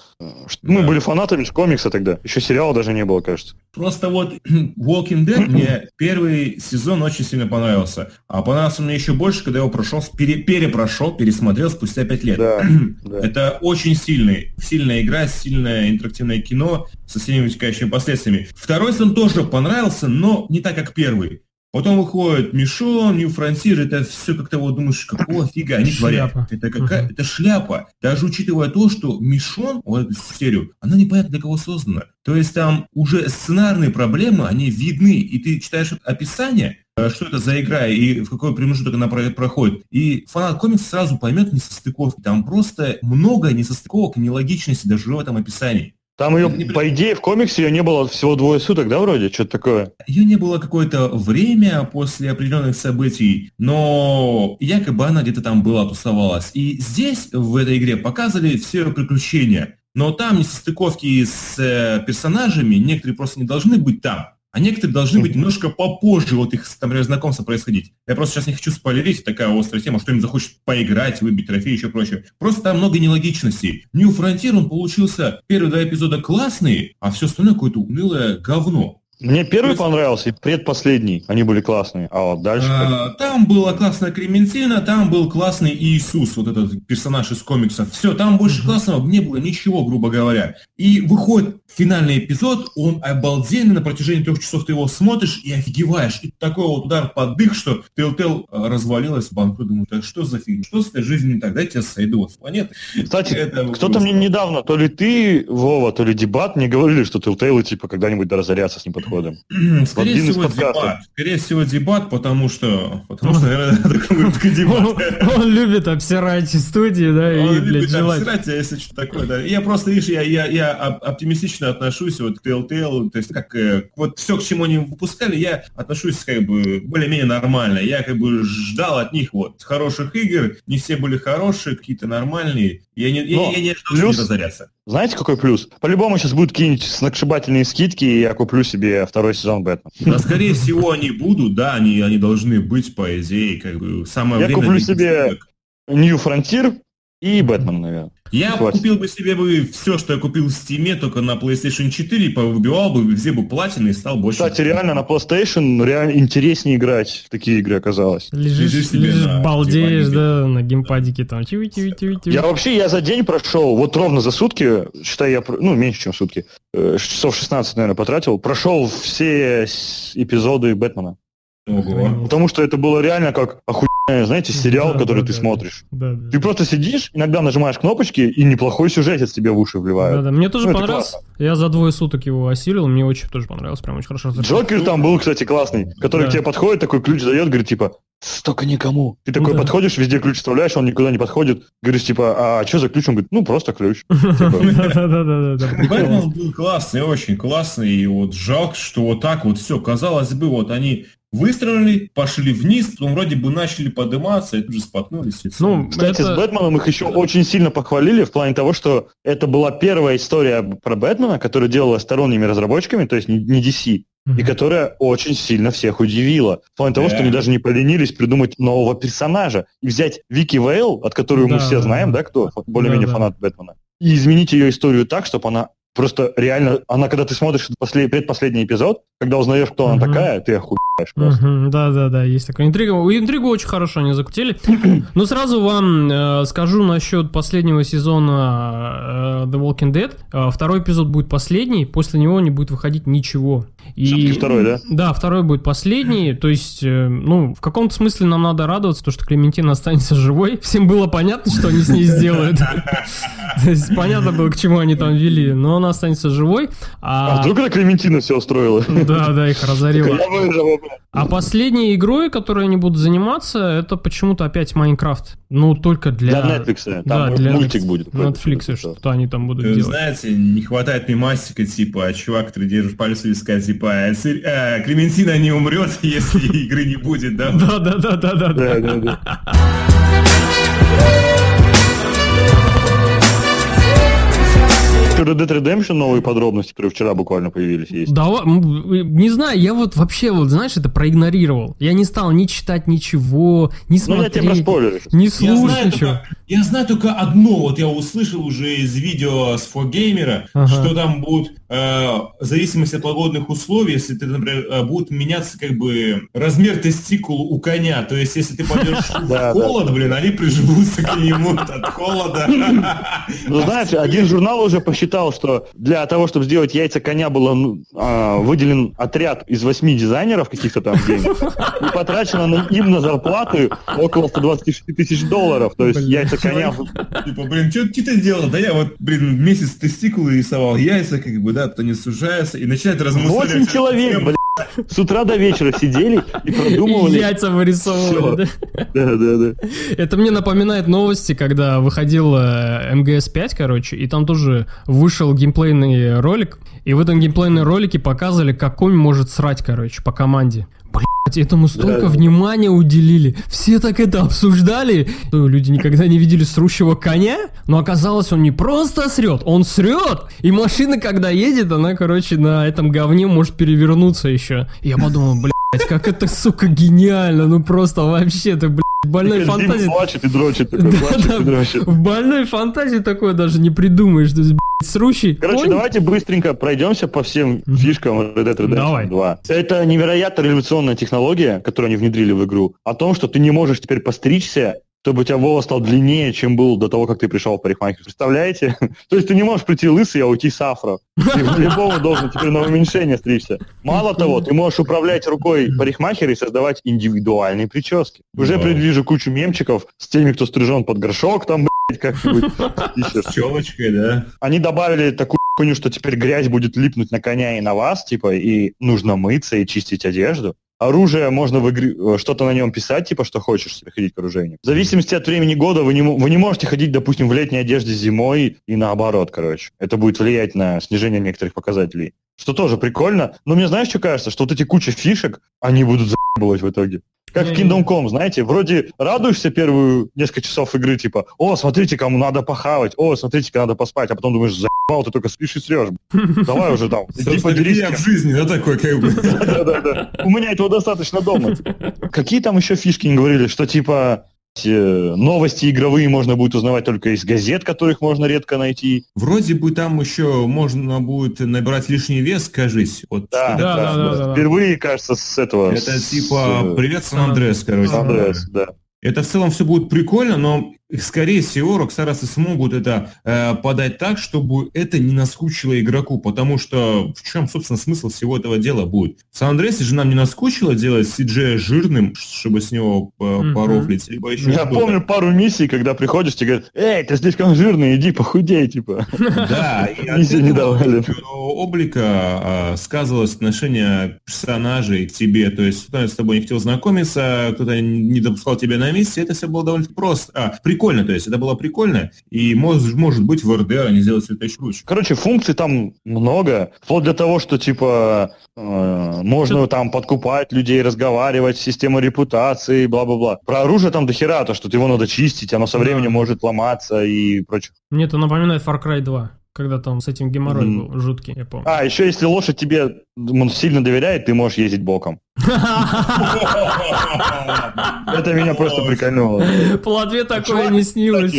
что- мы Да. были фанатами комикса тогда. Еще сериала даже не было, кажется. Просто вот Walking Dead мне первый сезон очень сильно понравился. А понравился мне еще больше, когда я его прошел, пере- перепрошел, пересмотрел спустя пять лет. Да, да. Это очень сильный, сильная игра, сильное интерактивное кино со всеми вытекающими последствиями. Второй сезон тоже понравился, но не так, как первый. Потом выходит Мишон, New Frontier, это все как-то вот думаешь, какого фига они творят? Это какая, Мгм. это шляпа. Даже учитывая то, что Мишон, вот эту серию, она непонятно для кого создана. То есть там уже сценарные проблемы, они видны, и ты читаешь описание, э, что это за игра и в какой промежуток она про- проходит. И фанат комикса сразу поймет несостыковки. Там просто много несостыковок и нелогичности даже в этом описании. Там ее, Не- по идее, в комиксе ее не было всего двое суток, да, вроде? Что-то такое. Ее не было какое-то время после определенных событий, но якобы она где-то там была, тусовалась. И здесь, в этой игре, показывали все ее приключения. Но там несостыковки с э, персонажами, некоторые просто не должны быть там. А некоторые должны быть немножко попозже вот их, например, знакомства происходить. Я просто сейчас не хочу спойлерить, такая острая тема, что им захочет поиграть, выбить трофей и еще прочее. Просто там много нелогичностей. New Frontier, он получился, первые два эпизода классные, а все остальное какое-то унылое говно. Мне первый есть- понравился и предпоследний. Они были классные. А вот дальше... А, Там была классная Клементина, там был классный Иисус, вот этот персонаж из комиксов. Все, там больше классного не было ничего, грубо говоря. И выходит финальный эпизод, он обалденный, на протяжении трех часов ты его смотришь и офигеваешь. И такой вот удар под дых, что Telltale а, развалилась в банку. Думаю, так что за фильм? Что с этой жизнью не так? Дайте я сойду с планеты. Кстати, Это кто-то мне недавно, то ли ты, Вова, то ли Дебат, мне говорили, что Telltale, типа, когда-нибудь да разорятся с неподходом. Скорее один всего, дебат. Скорее всего, дебат, потому что... Потому что, наверное, такой дебат. Он, любит обсирать студии, да, и, Он блядь, любит желать. обсирать, а если что такое, да. Я просто, видишь, я, я, я оп- оптимистично отношусь вот к Telltale, то есть как, э, вот все, к чему они выпускали, я отношусь как бы более-менее нормально. Я как бы ждал от них вот хороших игр, не все были хорошие, какие-то нормальные. Я не, я- я, не ожидал, что плюс- они разорятся. Знаете, какой плюс? По-любому сейчас будут какие-нибудь сногсшибательные скидки, и я куплю себе второй сезон Бэтмен. Да, скорее всего, они будут, да, они, они должны быть, по идее, как бы самое Я время... куплю для себе-. New Frontier и Бэтмен, наверное. Я Хватит. купил бы себе бы все, что я купил в Steam, только на PlayStation 4, повыбивал бы, везде бы платины и стал больше. Кстати, реально на PlayStation реально интереснее играть в такие игры оказалось. Лежишь, Лежишь лежишь, на балдеешь, диванчике. да, на геймпадике там. Тиви, тиви, тиви, тиви. Я вообще, я за день прошел, вот ровно за сутки, считай, я, про- ну, меньше, чем сутки, э, часов 16, наверное, потратил, прошел все эпизоды Бэтмена. Ого. Потому что это было реально как охуенный, знаете, сериал, Да, который да, ты да, смотришь. Да, да. Ты просто сидишь, иногда нажимаешь кнопочки, и неплохой сюжетец тебе в уши Да, вливают. да, мне тоже Ну, понравился. Я за двое суток его осилил, мне очень тоже понравилось, прям очень хорошо. Джокер там был, кстати, классный, который Да. к тебе подходит, такой ключ дает, говорит, типа, столько никому. Ты такой Да. подходишь, везде ключ вставляешь, он никуда не подходит. Говоришь, типа, а что за ключ? Он говорит, ну, просто ключ. Типа. Бэтмен был классный, очень классный, и вот жалко, что вот так вот все, казалось бы, вот они выстрелили, пошли вниз, потом вроде бы начали подниматься, и тут же споткнулись. Ну, Кстати, это- с Бэтменом их еще очень сильно похвалили в плане того, что это была первая история про Бэтмена, которая делалась сторонними разработчиками, то есть не DC, и которая очень сильно всех удивила. В плане того, Да. что они даже не поленились придумать нового персонажа и взять Вики Вейл, от которой мы Да, все да, знаем, да. кто более-менее фанат Бэтмена, и изменить ее историю так, чтобы она просто реально, она, когда ты смотришь послед- предпоследний эпизод, когда узнаешь, кто она такая, ты охуеваешь просто. Мгм, Да, да, да, есть такая интрига. Интригу очень хорошо они закутили. Но сразу вам э, скажу насчет последнего сезона э, The Walking Dead. Э, второй эпизод будет последний, после него не будет выходить ничего. И... Второй, да? Да, второй будет последний. То есть, э, ну, в каком-то смысле нам надо радоваться, то, что Клементина останется живой. Всем было понятно, что они с ней сделают. То есть, понятно было, к чему они там вели, но она останется живой. А А, вдруг это Клементина все устроила? да, да, их выживу. А последней игрой, которой они будут заниматься, это почему-то опять Майнкрафт. Ну, только для... Для Netflix. Да, Там для мультик Netflix. будет. Netflix, что они там будут Вы делать. знаете, не хватает мемасика, типа, чувак, который держит палец у виска, типа, э, э, Клементина не умрет, если игры не будет, да? Да, да. Red Dead Redemption новые подробности, которые вчера буквально появились, есть. Да, не знаю, я вот вообще, вот знаешь, это проигнорировал. Я не стал ни читать ничего, ни Ну, я тебе смотреть, не Я слушать знаю, ничего. Я знаю только одно, вот я услышал уже из видео с фогеймера, Ага. что там будут, э, в зависимости от погодных условий, если ты, например, э, будет меняться как бы размер тестикул у коня, то есть если ты пойдешь в холод, блин, они приживутся к нему от холода. Ну, знаешь, один журнал уже посчитал, что для того, чтобы сделать яйца коня, было ну, а, выделен отряд из восьми дизайнеров каких-то там и потрачено им на зарплаты около 126 тысяч долларов. То есть Блин. Яйца коня... Типа, блин, что ты делал? Да я вот, блин, месяц тестикулы рисовал, яйца как бы, да, то они сужаются и начинает размышлять. Восемь человек, блядь, с утра до вечера сидели и И продумывали. яйца вырисовывали, да? Да, да, да. Это мне напоминает новости, когда выходил э, МГС-5, короче, и там тоже вышел геймплейный ролик, и в этом геймплейном ролике показывали, как конь может срать, короче, по команде. Блять, этому столько Да. внимания уделили. Все так это обсуждали. Что, Люди никогда не видели срущего коня, но оказалось, он не просто срет, он срет. И машина, когда едет, она, короче, на этом говне может перевернуться еще. И я подумал, блядь, как это, сука, гениально. Ну просто вообще ты, блядь, больной И каждый фантазии... плачет и дрочит, такой, Да, плачет да. и дрочит. В больной фантазии такое даже не придумаешь. То есть, блядь, срущий Короче, конь- давайте быстренько пройдемся по всем фишкам Red Dead Redemption Давай. 2. Это невероятно революционная технология, которую они внедрили в игру, о том, что ты не можешь теперь постричься, чтобы у тебя волос стал длиннее, чем был до того, как ты пришел в парикмахер. Представляете? То есть ты не можешь прийти лысый, а уйти с афро. Ты по-любому должен теперь на уменьшение стричься. Мало того, ты можешь управлять рукой парикмахера и создавать индивидуальные прически. Уже предвижу кучу мемчиков с теми, кто стрижен под горшок, там, блядь, как-нибудь. С челочкой, да? Они добавили такую хуйню, что теперь грязь будет липнуть на коня и на вас, типа, и нужно мыться и чистить одежду. Оружие можно в игре, э, что-то на нем писать, типа, что хочешь себе ходить к оружейнику. В зависимости от времени года вы не, вы не можете ходить, допустим, в летней одежде зимой и наоборот, короче. Это будет влиять на снижение некоторых показателей. Что тоже прикольно. Но мне знаешь, что кажется? Что вот эти куча фишек, они будут заебывать в итоге. Как в. Kingdom Come, знаете, вроде радуешься первую несколько часов игры, типа, о, смотрите, кому надо похавать, о, смотрите, надо поспать, а потом думаешь, заебал, ты только спишь и срешь. Давай уже там, иди поделись. я в жизни, да, такой, как бы. Да-да-да. У меня этого достаточно дома. Какие там еще фишки не говорили, что типа э, новости игровые можно будет узнавать только из газет, которых можно редко найти. Вроде бы там еще можно будет набирать лишний вес, кажись. Вот Да, да, да, да, да. Впервые, кажется, с этого. Это с, типа э, «Привет, Сан-Андрес», короче. Сан-Андреас, да. Это в целом все будет прикольно, но скорее всего Рокстарасы смогут это э, подать так, чтобы это не наскучило игроку, потому что в чем, собственно, смысл всего этого дела будет? В Сан-Андреасе же нам не наскучило делать CG жирным, чтобы с него э, порофлить, либо еще Я что-то. помню пару миссий, когда приходишь, тебе говорят, эй, ты слишком жирный, иди похудей, типа. Да, и не давали. облика а, сказывалось отношение персонажей к тебе, то есть кто-то с тобой не хотел знакомиться, кто-то не допускал тебя на месте, это все было довольно просто, а, прикольно, то есть это было прикольно, и может, может быть в РД они сделают все это еще лучше. Короче, функций там много, вплоть до того, что типа э, можно там подкупать людей, разговаривать, система репутации, бла-бла-бла. Про оружие там дохера, то, что его надо чистить, оно со Да. временем может ломаться и прочее. Мне это напоминает Far Cry 2, когда там с этим геморрой Мгм. был жуткий, я помню. А, еще если лошадь тебе м, сильно доверяет, ты можешь ездить боком. Это меня просто прикольнуло. Платве такое Чувак, не снилось.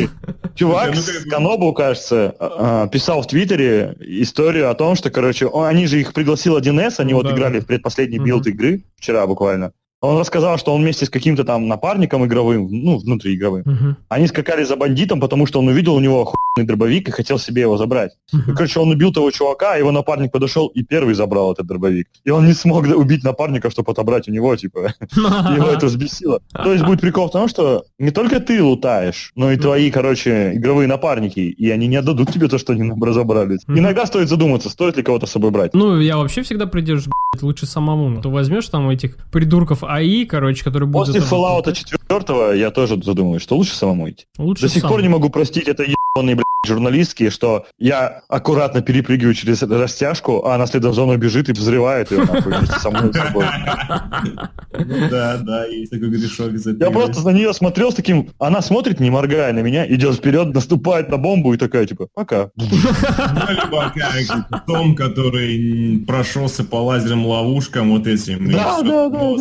Чувак Ну, с Канобу, кажется, а, а, писал в Твиттере историю о том, что, короче, он- они же их пригласил 1С, они Ну вот играли в предпоследний билд игры, вчера буквально. Он рассказал, что он вместе с каким-то там напарником игровым, ну, внутриигровым, Мгм. они скакали за бандитом, потому что он увидел у него охуенный дробовик и хотел себе его забрать. И, Мгм. короче, он убил того чувака, а его напарник подошел и первый забрал этот дробовик. И он не смог убить напарника, чтобы отобрать у него, типа. Его это взбесило. То есть будет прикол в том, что не только ты лутаешь, но и твои, короче, игровые напарники, и они не отдадут тебе то, что они разобрались. Иногда стоит задуматься, стоит ли кого-то с собой брать. Ну, я вообще всегда придерживаюсь, лучше самому. То возьмешь там этих придурков АИ, короче, которые будут... После Fallout 4 я тоже задумываюсь, что лучше самому идти. Лучше До сих сам. пор не могу простить это блядь, журналистки, что я аккуратно перепрыгиваю через растяжку, а она следом мной бежит и взрывает ее нахуй вместе со мной с собой. Ну Да, да, есть такой грешок Я просто на нее смотрел с таким... Она смотрит, не моргая на меня, идет вперед, наступает на бомбу и такая, типа, пока. Ну, либо как Том, который прошелся по лазерным ловушкам вот этим. Да, да, да,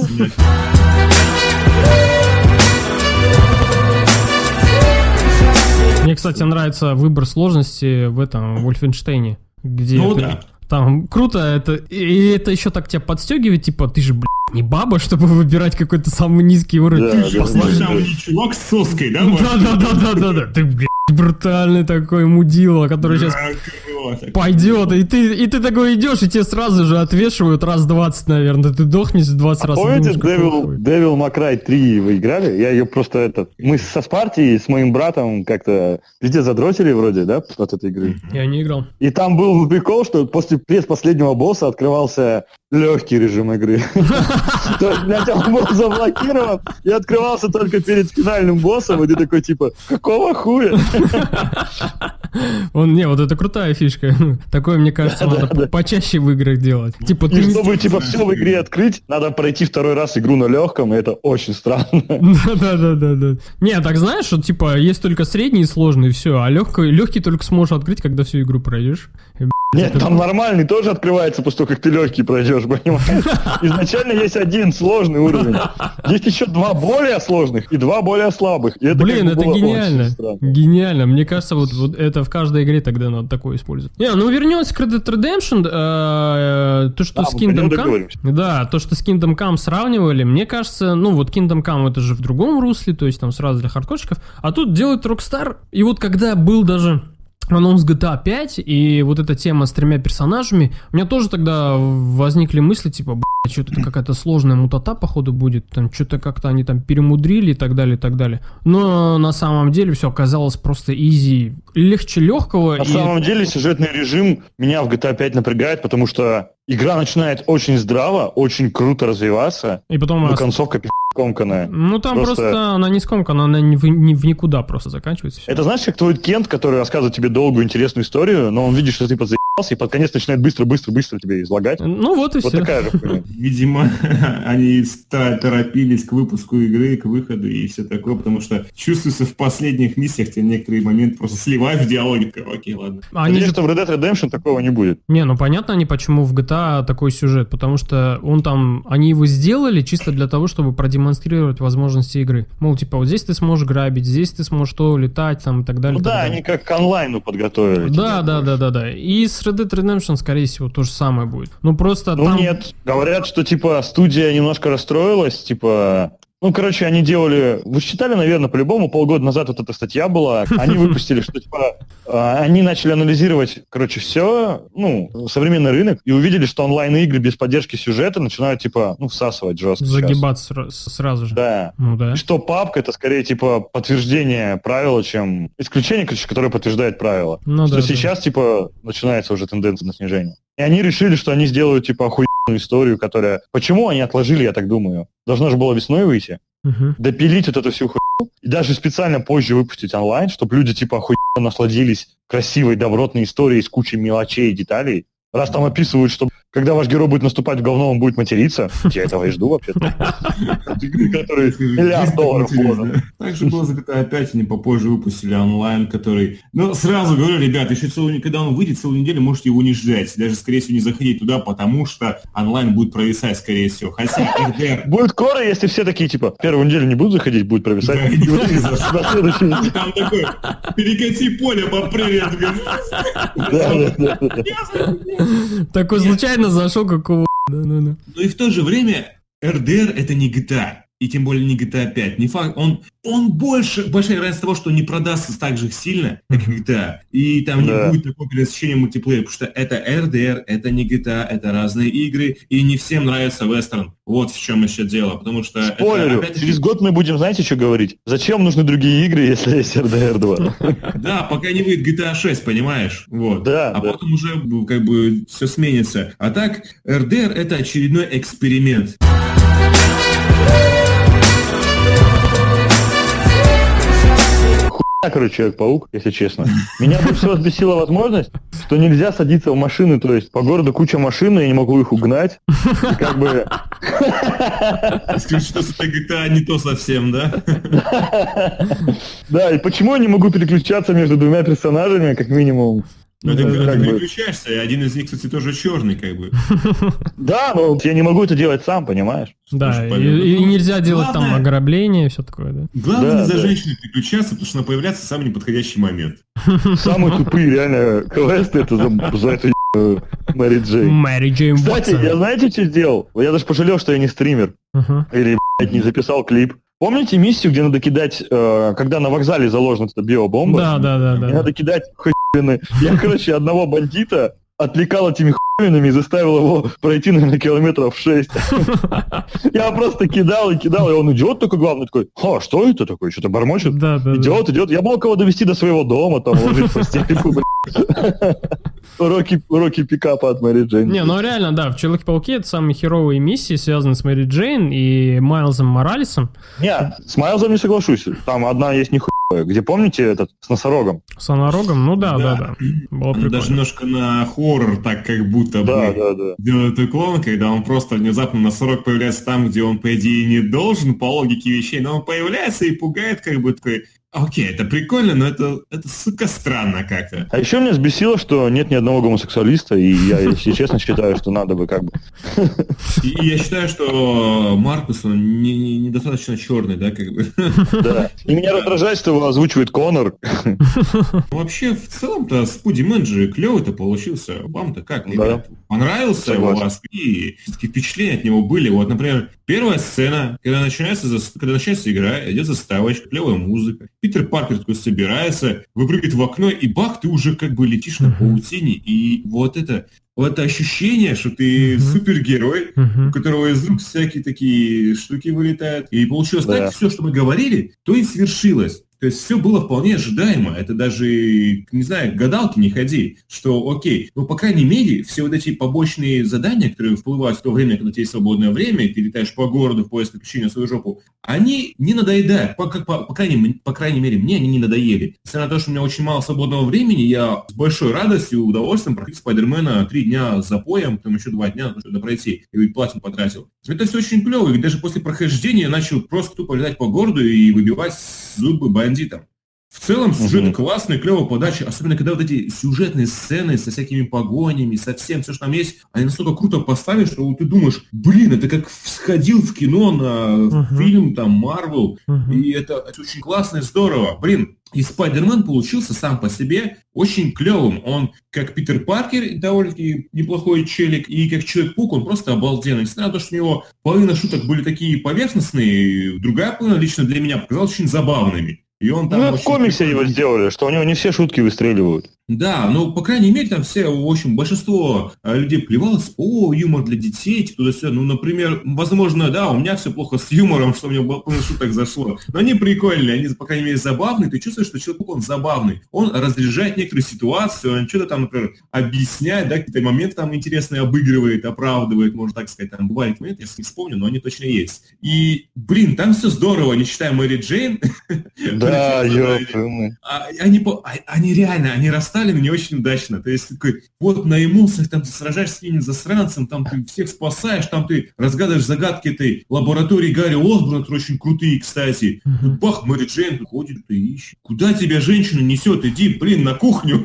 Мне, кстати, нравится выбор сложности в этом Вольфенштейне, где Ну ты- да. там круто это, и это еще так тебя подстегивает, типа, ты же, блядь, не баба, чтобы выбирать какой-то самый низкий уровень. Да, Ты да, же не чувак с соской, да? Да, да, да, да, да, да. Ты, блядь, брутальный такой мудила, который сейчас Пойдет, и ты, и ты такой идешь, и тебе сразу же отвешивают раз 20, наверное. Ты дохнешь 20 раз. и Помните Devil. Devil May Cry 3 вы играли? Я ее просто этот... Мы со Спарти с моим братом как-то везде задротили вроде, да, от этой игры. Я не играл. И там был прикол, что после предпоследнего босса открывался легкий режим игры. То есть, он был заблокирован и открывался только перед финальным боссом, и ты такой, типа, какого хуя? Он, не, вот это крутая фишка. Такое, мне кажется, надо почаще в играх делать. Типа, ты... чтобы, типа, все в игре открыть, надо пройти второй раз игру на легком, и это очень странно. Да, да, да, да. Не, так знаешь, что типа есть только средний и сложный, все, а легкий, легкий только сможешь открыть, когда всю игру пройдешь. Нет, там нормальный тоже открывается после того, как ты легкий пройдешь, понимаешь? Изначально есть один сложный уровень. Есть еще два более сложных и два более слабых. И это Блин, как бы это гениально. Гениально. Мне кажется, вот, вот это в каждой игре тогда надо такое использовать. Не, ну вернемся к Red Dead Redemption. э, то, что Да, с Kingdom Come... Да, то, что с Kingdom Come сравнивали, мне кажется, ну вот Kingdom Come это же в другом русле, то есть там сразу для хардкорщиков. А тут делает Rockstar, и вот когда был даже анонс GTA 5 и вот эта тема с тремя персонажами, у меня тоже тогда возникли мысли, типа, блядь, что-то какая-то сложная мутата, походу, будет, там, что-то как-то они там перемудрили и так далее, и так далее. Но на самом деле все оказалось просто изи, легче легкого. На и- самом деле сюжетный режим меня в GTA 5 напрягает, потому что игра начинает очень здраво, очень круто развиваться, И потом... ос- концовка пи*** комканая. Ну, там просто... просто- она не скомкана, она не в, не в никуда просто заканчивается. всё. Это знаешь, как твой Кент, который рассказывает тебе долгую интересную историю, но он видит, что ты подзаебался, и под конец начинает быстро-быстро-быстро тебе излагать. Ну, вот и Вот все. такая же хуйня. Видимо, они торопились к выпуску игры, к выходу и все такое, потому что чувствуется в последних миссиях тебе некоторые моменты просто сливают в диалоге. Окей, ладно. Они Надеюсь, же что в Red Dead Redemption такого не будет. Не, ну понятно они, почему в GTA такой сюжет, потому что он там, они его сделали чисто для того, чтобы продемонстрировать возможности игры. Мол, типа, вот здесь ты сможешь грабить, здесь ты сможешь то летать, там, и так далее. Ну да, далее. они как к онлайну подготовили. Да, да, да, да, да. И с Red Dead Redemption, скорее всего, то же самое будет. Ну просто Ну там... нет, говорят, что типа студия немножко расстроилась, типа... Ну, короче, они делали... Вы считали, наверное, по-любому, полгода назад вот эта статья была. Они выпустили, что типа... а, Они начали анализировать, короче, все, ну, современный рынок, и увидели, что онлайн-игры без поддержки сюжета начинают, типа, ну, всасывать жестко. сейчас. Загибаться сра- сразу же. Да. Ну да. И что папка это скорее типа подтверждение правила, чем исключение, короче, которое подтверждает правило. Ну что да, да. сейчас типа начинается уже тенденция на снижение. И они решили, что они сделают типа охуенную историю, которая... Почему они отложили, я так думаю? Должно же было весной выйти. Мгм. Допилить вот эту всю хуйню и даже специально позже выпустить онлайн, чтобы люди типа охуенно насладились красивой, добротной историей с кучей мелочей и деталей. Раз там описывают, что когда ваш герой будет наступать в говно, он будет материться. Я этого и жду вообще-то. От игры, миллиард долларов да. Также было за GTA 5, они попозже выпустили онлайн, который... Ну, сразу говорю, ребят, еще целую, когда он выйдет, целую неделю можете его не ждать. Даже, скорее всего, не заходить туда, потому что онлайн будет провисать, скорее всего. Хотя RDR... Будет скоро, если все такие, типа, первую неделю не будут заходить, будет провисать. Там такой, перекати поле по привет. Такой случайно зашел, какого... Да-да-да. Но и в то же время RDR это не GTA. И тем более не GTA 5. Не факт, он, он больше, большая разница того, что не продастся так же сильно, как GTA. И там Да. не будет такого пересечения мультиплеера, потому что это RDR, это не GTA, это разные игры, и не всем нравится вестерн. Вот в чем еще дело, потому что... это, Спойлерю, опять-таки, через год мы будем, знаете, что говорить? Зачем нужны другие игры, если есть RDR 2? Да, пока не выйдет GTA 6, понимаешь? Вот. Да, а да. потом уже ну, как бы все сменится. А так, RDR это очередной эксперимент. А, короче, Человек-паук, если честно. Меня больше всего взбесила возможность, что нельзя садиться в машины, то есть по городу куча машин, и я не могу их угнать. И как бы... Что это GTA не то совсем, да? Да, и почему я не могу переключаться между двумя персонажами, как минимум? Ну, ты Ну, как ты бы- переключаешься, и один из них, кстати, тоже черный, как бы. Да, но я не могу это делать сам, понимаешь? Да, и, и нельзя делать там ограбление и все такое, да. Главное не за женщиной переключаться, потому что она появляется в самый неподходящий момент. Самые тупые реально квесты это за, эту Мэри Джейн. Мэри Джейн Кстати, я знаете, что сделал? Я даже пожалел, что я не стример. Или, блядь, не записал клип. Помните миссию, где надо кидать, э, когда на вокзале заложена эта биобомба? Да, да, да, да. надо кидать. Я, короче, одного бандита отвлекал этими хуйными и заставил его пройти, наверное, километров 6. Я просто кидал и кидал, и он идет такой главный, такой, а, что это такое? Что-то бормочет? Да, да, да. Идет, идет. Я мог его довести до своего дома, там, уложить в постельку. Уроки, уроки пикапа от Мэри Джейн. Не, ну реально, да, в Человеке-пауке это самые херовые миссии, связанные с Мэри Джейн и Майлзом Моралесом Не, с Майлзом не соглашусь. Там одна есть нихуя. Где, помните, этот, с носорогом? с Анорогом. Ну да, да, Да. да. Было Он даже прикольно. немножко на хоррор, так как будто Да, бы да, да. делает уклон, когда он просто внезапно носорог появляется там, где он, по идее, не должен, по логике вещей, но он появляется и пугает, как бы такой, Окей, это прикольно, но это, это сука, странно как-то. А еще меня взбесило, что нет ни одного гомосексуалиста, и я, если честно, считаю, что надо бы как бы... И, я считаю, что Маркус, он не- не- недостаточно черный, да, как бы. Да. И меня раздражает, что его озвучивает Конор. Вообще, в целом-то, Спуди Мэн же клевый-то получился. Вам-то как, Да. Понравился у вас? И какие впечатления от него были? Вот, например, первая сцена, когда начинается, когда начинается игра, идет заставочка, клевая музыка. Питер Паркер такой собирается, выпрыгивает в окно, и бах, ты уже как бы летишь на паутине. И вот это, вот это ощущение, что ты супергерой, у которого из рук всякие такие штуки вылетают. И получилось Да. так, все, что мы говорили, то и свершилось. То есть все было вполне ожидаемо. Это даже, не знаю, к гадалке не ходи, что окей. Ну, по крайней мере, все вот эти побочные задания, которые всплывают в то время, когда у тебя есть свободное время, ты летаешь по городу в поисках приключения на свою жопу, они не надоедают. По, как, по, по, крайней, по крайней мере, мне они не надоели. Несмотря на то, что у меня очень мало свободного времени, я с большой радостью и удовольствием проходил Спайдермена три дня за поем, потом еще два дня, чтобы пройти, и платин потратил. Это все очень клево, и даже после прохождения я начал просто тупо летать по городу и выбивать зубы бандитам. В целом сюжет Мгм. классный, клевая подача, особенно когда вот эти сюжетные сцены со всякими погонями, со всем, все, что там есть, они настолько круто поставили, что вот ты думаешь, блин, это как сходил в кино на Мгм. фильм там Марвел, Мгм. и это, это очень классно и здорово. Блин, и Спайдермен получился сам по себе очень клевым. Он как Питер Паркер, довольно-таки неплохой челик, и как Человек-паук, он просто обалденный. Несмотря на то, что у него половина шуток были такие поверхностные, другая половина лично для меня показалась очень забавными. И он там Ну, в очень комиксе его сделали, что у него не все шутки выстреливают. Да, ну, по крайней мере, там все, в общем, большинство э, людей плевалось, о, юмор для детей, туда-сюда. Ну, например, возможно, да, у меня все плохо с юмором, что мне было полно шуток зашло. Но они прикольные, они, по крайней мере, забавные. Ты чувствуешь, что человек, он забавный. Он разряжает некоторую ситуацию, он что-то там, например, объясняет, да, какие-то моменты там интересные обыгрывает, оправдывает, можно так сказать. Там бывают моменты, я не вспомню, но они точно есть. И, блин, там все здорово, не считая Мэри Джейн. Да, Мэри Джейн, ёп, мы. а, они, а- они реально, расстали мне очень удачно. То есть такой, вот на эмоциях там ты сражаешься с каким-нибудь засранцем, там ты всех спасаешь, там ты разгадываешь загадки этой лаборатории Гарри Осборна, которые очень крутые, кстати. Тут бах, Мэри Джейн ходит, ты ищет. Куда тебя женщина несет? Иди, блин, на кухню.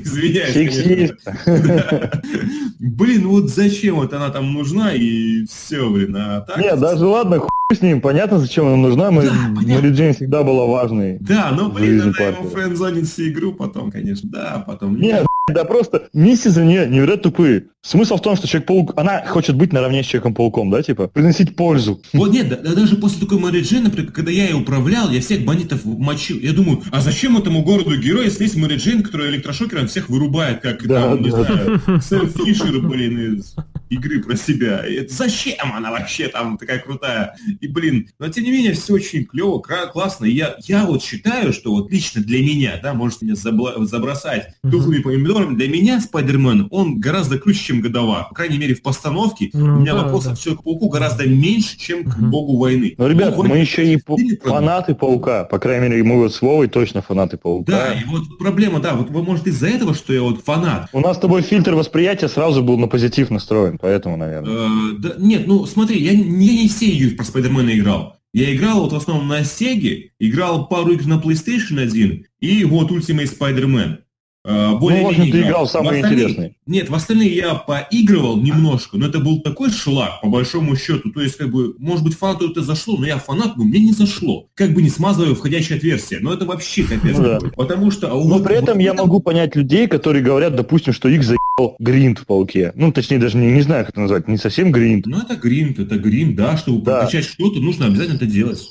Извиняюсь. Блин, вот зачем вот она там нужна и все, блин, а так... Не, даже ладно, хуй с ним, понятно, зачем она нужна, мы, Да. Мэри Джейн всегда была важной. Да, ну, в блин, она Паркера. френдзонит всю игру потом, конечно. Да, потом... Нет, да просто миссии за нее невероятно тупые. Смысл в том, что Человек-паук, она хочет быть наравне с Человеком-пауком, да, типа, приносить пользу. Вот нет, да, да даже после такой Мэри Джейн, например, когда я ее управлял, я всех бандитов мочил. Я думаю, а зачем этому городу герой, если есть Мэри Джейн, которая электрошокером всех вырубает, как Да, там, не да. знаю, Сэм Фишер, блин, из игры про себя. Это зачем она вообще там такая крутая? И, блин, но тем не менее, все очень клево, классно. И я, я вот считаю, что вот лично для меня, да, можете меня забла- забросать Мгм. тухлыми помидорами, для меня Спайдермен, он гораздо круче, чем Годова. По крайней мере, в постановке Ну, у меня да, вопросов да. к Человеку-пауку гораздо меньше, чем к богу войны. Но, ребят, Ну, мы еще и по- фанаты Паука. По крайней мере, мы вот с Вовой точно фанаты Паука. Да, и вот проблема, да, вот вы, может из-за этого, что я вот фанат. У нас с тобой фильтр восприятия сразу был на позитив настроен, поэтому, наверное. Э, да, нет, ну смотри, я, не- я не все игры про Спайдермена играл. Я играл вот в основном на Sega, играл пару игр на PlayStation 1 и вот Ultimate Spider-Man. Э, Ну, в общем, ты играл остальные- интересные. Нет, в остальные я поигрывал немножко, но это был такой шлак, по большому счету. То есть, как бы, может быть, фанату это зашло, но я фанат, но мне не зашло. Как бы не смазываю входящая отверстие. Но это вообще капец Ну да. Потому что... а Но вот- при этом вот я это- могу понять людей, которые говорят, допустим, что их заебал гринд в Пауке. Ну, точнее, даже не, не знаю, как это назвать, не совсем гринд. Ну, это гринд, это гринд, да, чтобы Да. прокачать что-то, нужно обязательно это делать.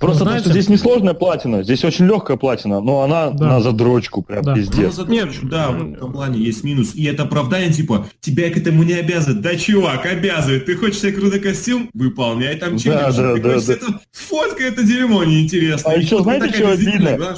Просто то, знаете- что здесь несложная платина, здесь очень легкая платина, но она Да. на задрочку прям Да. Ну, пиздец. за- Нет. да, в этом плане есть минус. И это оправдание, типа, тебя к этому не обязывает. Да, чувак, обязывает. Ты хочешь себе крутой костюм? Выполняй там Да, челлендж. да, Ты да, хочешь да. это... Фотка это дерьмо неинтересно. А И еще знаете, такая что обидно?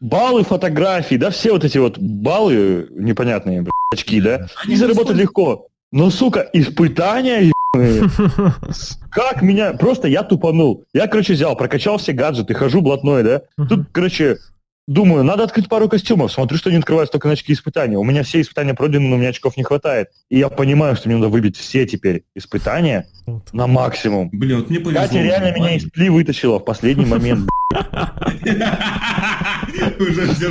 Баллы фотографий, да, все вот эти вот баллы непонятные, блядь, очки, да, Они и заработать легко. Но, сука, испытания. Как меня... Просто я тупанул. Я, короче, взял, прокачал все гаджеты, хожу блатной, да. Тут, короче, думаю, надо открыть пару костюмов. Смотрю, что они открываются только на очки испытания. У меня все испытания пройдены, но у меня очков не хватает. И я понимаю, что мне надо выбить все теперь испытания Вот. на максимум. Блин, вот мне повезло. Катя реально меня из пли вытащила в последний момент.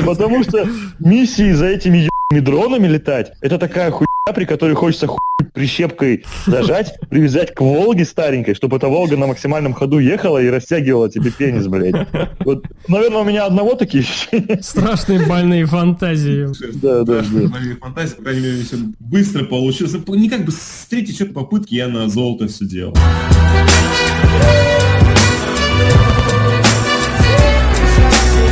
Потому что миссии за этими ебаными дронами летать, это такая хуйня, при которой хочется хуй прищепкой зажать, привязать к Волге старенькой, чтобы эта Волга на максимальном ходу ехала и растягивала тебе пенис, блядь. Вот, наверное, у меня одного такие ощущения. Страшные больные фантазии. Да, да, Страшная да. моя фантазия, по крайней мере, все быстро получилось. Не как бы с третьей четвертой попытки я на золото все делал.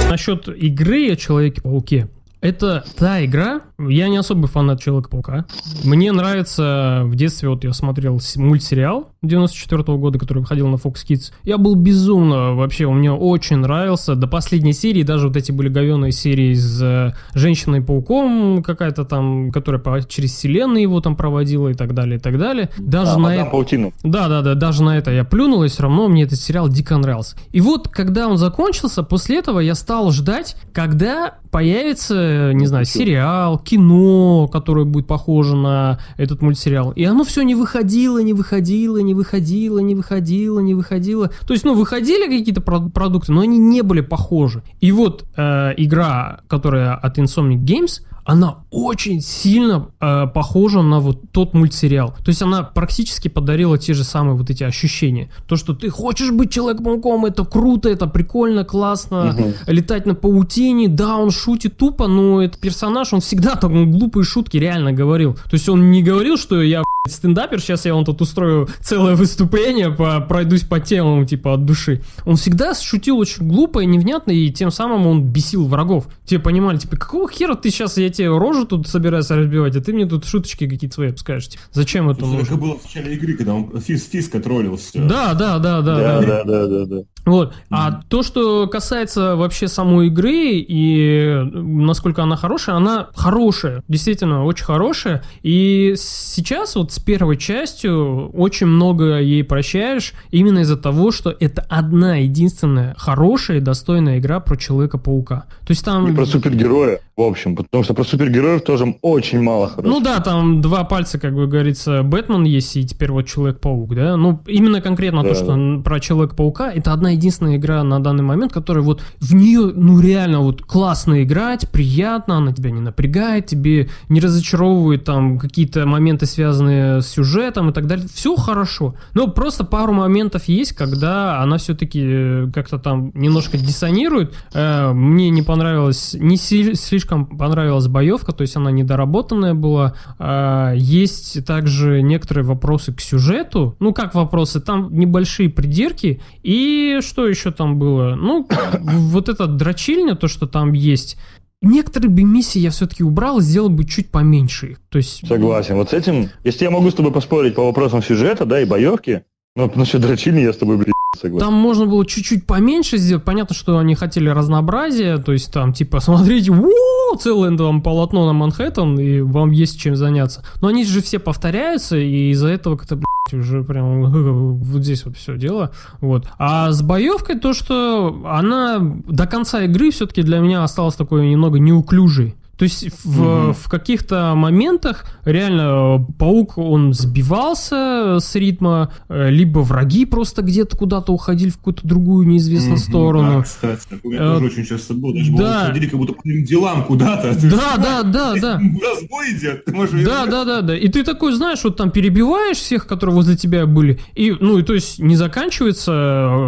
Насчет игры о Человеке-пауке. Это та игра, я не особый фанат Человека-паука. Мне нравится, в детстве вот я смотрел мультсериал 94 года, который выходил на Fox Kids. Я был безумно, вообще, он мне очень нравился. До последней серии, даже вот эти были говеные серии с э, Женщиной-пауком, какая-то там, которая по- через вселенную его там проводила и так далее, и так далее. Даже А, на это... Паутину. Да, да, да, даже на это я плюнул, и все равно мне этот сериал дико нравился. И вот, когда он закончился, после этого я стал ждать, когда появится, не знаю, сериал, кино, которое будет похоже на этот мультсериал. И оно все не выходило, не выходило, не выходило, не выходило, не выходило. То есть, ну, выходили какие-то про- продукты, но они не были похожи. И вот э, игра, которая от Insomniac Games, она очень сильно э, похожа на вот тот мультсериал. То есть она практически подарила те же самые вот эти ощущения. То, что ты хочешь быть Человеком-пауком, это круто, это прикольно, классно, Мгм. летать на паутине, да, он шутит тупо, но этот персонаж, он всегда так глупые шутки реально говорил. То есть он не говорил, что я стендапер, сейчас я вам тут устрою целое выступление, по, пройдусь по темам, типа, от души. Он всегда шутил очень глупо и невнятно, и тем самым он бесил врагов. Те понимали, типа, какого хера ты сейчас, я тебе рожу тут собираюсь разбивать, а ты мне тут шуточки какие-то свои пускаешь. Типа, Зачем это Это нужно? было в начале игры, когда он физ, фиска троллил все. Да, да, да, да, Да, да. да, да, да, да. Вот. А то, что касается вообще самой игры и насколько она хорошая, она хорошая, действительно очень хорошая. И сейчас вот с первой частью очень много ей прощаешь именно из-за того, что это одна единственная хорошая и достойная игра про Человека-паука. То есть там... И про супергероя, в общем, потому что про супергероев тоже очень мало Ну хорошо. да, там два пальца, как бы говорится, Бэтмен есть, и теперь вот Человек-паук, да? Ну, именно конкретно то, Да, что да. н- про Человека-паука, это одна единственная игра на данный момент, которая вот в нее, ну, реально вот классно играть, приятно, она тебя не напрягает, тебе не разочаровывает там какие-то моменты, связанные с сюжетом и так далее. Все хорошо. Но просто пару моментов есть, когда она все-таки как-то там немножко диссонирует. Э, Мне не понравилось, не слишком понравилась боевка, то есть она недоработанная была. А, Есть также некоторые вопросы к сюжету. Ну, как вопросы? Там небольшие придирки. И что еще там было? Ну, вот эта дрочильня, то, что там есть. Некоторые бы миссии я все-таки убрал сделал бы чуть поменьше их. То есть... Согласен. Вот с этим, если я могу с тобой поспорить по вопросам сюжета, да, и боевки, но насчет дрочильни я с тобой, блядь, согласен. Там можно было чуть-чуть поменьше сделать. Понятно, что они хотели разнообразия, то есть там типа, смотрите, «Воу, целое там полотно на Манхэттен, и вам есть чем заняться. Но они же все повторяются, и из-за этого как-то, блядь, уже прям вот здесь вот все дело. Вот. А с боевкой то, что она до конца игры все-таки для меня осталась такой немного неуклюжей. То есть в, Мгм. в каких-то моментах реально э, паук, он сбивался с ритма, э, либо враги просто где-то куда-то уходили в какую-то другую неизвестную Мгм, сторону. да, кстати, такое Э, тоже очень часто было. Даже да. было, ходили как будто по своим делам куда-то. Да, да, да, да. Разбой идет, ты можешь... Да, да, да, да. И ты такой, знаешь, вот там перебиваешь всех, которые возле тебя были, и, ну, и то есть не заканчивается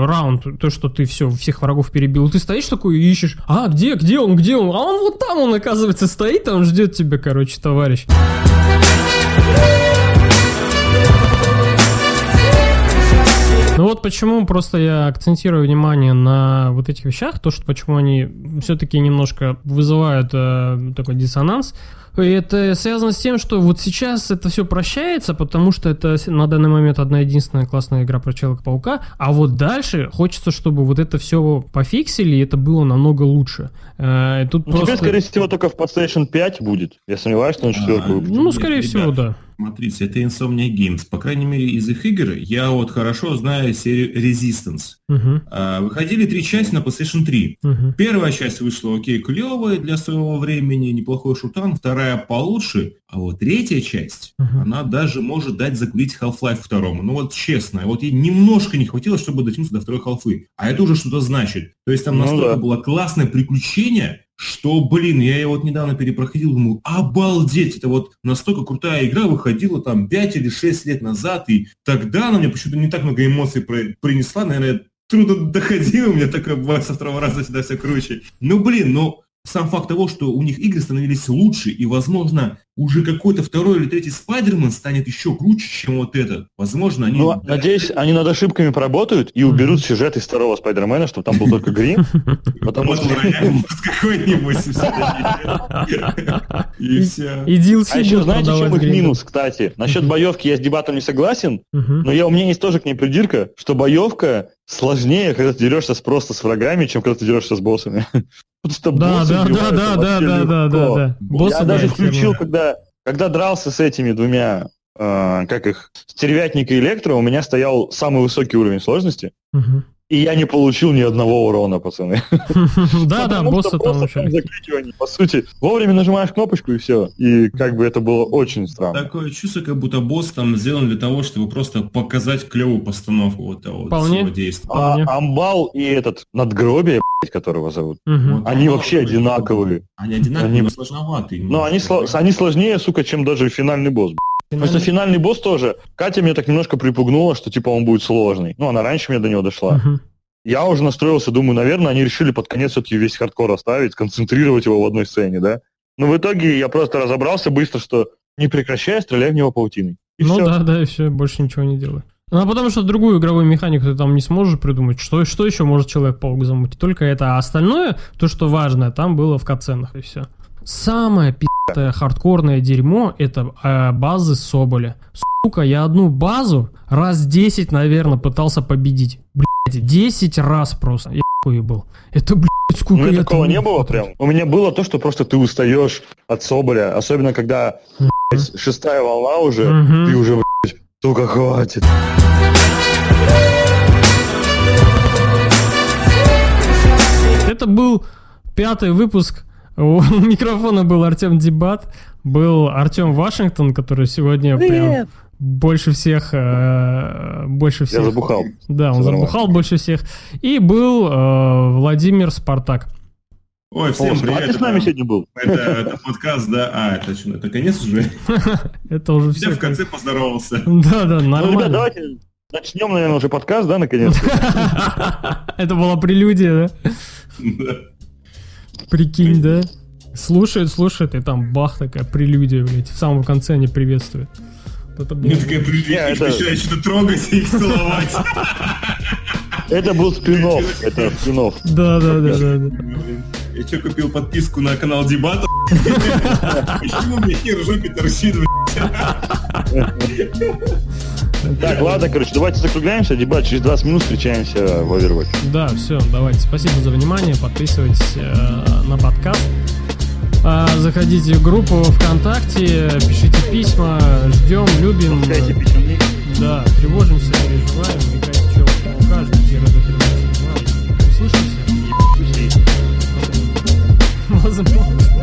раунд, то, что ты все, всех врагов перебил, ты стоишь такой и ищешь, а, где, где он, где он? А он вот там, он, оказывается, стоит, там ждет тебя, короче, товарищ. Ну вот почему просто я акцентирую внимание на вот этих вещах, то, что почему они все-таки немножко вызывают э, такой диссонанс. И это связано с тем, что вот сейчас это все прощается, потому что это на данный момент одна единственная классная игра про Человека-паука, а вот дальше хочется, чтобы вот это все пофиксили, и это было намного лучше. Э, тут Ну, теперь, просто... скорее всего, только в PlayStation 5 будет. Я сомневаюсь, что на четверку выпустят. Ну, скорее Ребят, всего, да. Смотрите, это Insomnia Games. По крайней мере, из их игр я вот хорошо знаю серию Resistance. Мгм, А, выходили три части на PlayStation 3. мгм. Первая часть вышла окей, клевая для своего времени, неплохой шутан. Вторая получше. А вот третья часть, Мгм. она даже может дать закурить Half-Life второму. Ну вот честно, вот ей немножко не хватило, чтобы дотянуться до второй халфы. А это уже что-то значит. То есть там Ну настолько да. было классное приключение, что, блин, я его вот недавно перепроходил, думаю, обалдеть, это вот настолько крутая игра выходила там 5 или 6 лет назад, и тогда она мне почему-то не так много эмоций принесла, наверное, трудно доходило, у меня такое бывает со второго раза всегда все круче. Ну, блин, ну, сам факт того, что у них игры становились лучше, и, возможно, уже какой-то второй или третий Спайдермен станет еще круче, чем вот этот. Возможно, они... Ну, надеюсь, они над ошибками поработают и уберут сюжет из второго Спайдермена, чтобы там был только Грим. Потому что... какой-нибудь. И все. И А еще знаете, в чем их минус, кстати? Насчет боевки я с дебатом не согласен, но я, у меня есть тоже к ней придирка, что боевка сложнее, когда ты дерешься с, просто с врагами, чем когда ты дерешься с боссами. Что Да, боссы да, да, да, да, да, да, да, да. Боссы, Я да, даже включил, херня. когда, когда дрался с этими двумя, э, как их, стервятник и электро, у меня стоял самый высокий уровень сложности, Мгм. И я не получил ни одного урона, пацаны. Да, да, что там там закликивание. По сути, вовремя нажимаешь кнопочку и все. И как бы это было очень странно. Такое чувство, как будто босс там сделан для того, чтобы просто показать клевую постановку вот того вот Вполне. всего действия. А. Амбал и этот надгробие, которого зовут, они вообще одинаковые. Они одинаковые, Они- но сложноватые. Но они, сложнее, сука, чем даже финальный босс. блядь. Потому что финальный босс тоже. Катя меня так немножко припугнула, что типа он будет сложный. Ну, она раньше меня до него дошла. Мгм. Я уже настроился, думаю, наверное, они решили под конец все-таки весь хардкор оставить, сконцентрировать его в одной сцене, да? Но в итоге я просто разобрался быстро, что не прекращая, стреляй в него паутиной. И Ну всё. да, да, и все, больше ничего не делаю. Ну, а потому что другую игровую механику ты там не сможешь придумать. Что, что еще может Человек-паук замутить? Только это. А остальное, то, что важное, там было в катсценах, и все. Самое пи***тое хардкорное дерьмо — это э, базы Соболя. Сука, я одну базу раз 10, наверное, пытался победить. Блять, 10 раз просто. Я хуй был. Это, блядь, сколько У меня я такого не было прям. У меня было то, что просто ты устаешь от Соболя, особенно когда блядь, шестая волна уже, Мгм. ты уже, блядь, сука, хватит. Это был пятый выпуск. У микрофона был Артем Дебат, был Артем Вашингтон, который сегодня прям больше всех, э, больше всех. Я забухал. Да, он нормально. забухал больше всех. И был э, Владимир Спартак. Ой, всем О, а привет. ты с нами сегодня был? Это, это подкаст, да. А, это что, это конец уже? Это уже Все все. в конце поздоровался. Да, да, Ну, ребят, нормально. давайте начнем, наверное, уже подкаст, да, наконец-то? Это была прелюдия, да? Да. Прикинь, да? Слушает, слушает, и там бах, такая прелюдия, блядь. В самом конце они приветствуют. Это было- Мне такая Не, это- начинает что-то трогать и их целовать. Это был спин это спин Да, да, да, да, Я что, купил подписку на канал Дебата? Почему мне хер в жопе торчит, блядь? Так, ладно, короче, давайте закругляемся. Дебат, через 20 минут встречаемся в Overwatch. Да, все, давайте. Спасибо за внимание. Подписывайтесь э, на подкаст. А, заходите в группу ВКонтакте, пишите письма, ждем, любим. Пускайте письменник. Да, тревожимся, переживаем, челку. Ждите Red Dead Redemption 2. Услышимся. И- Возможно.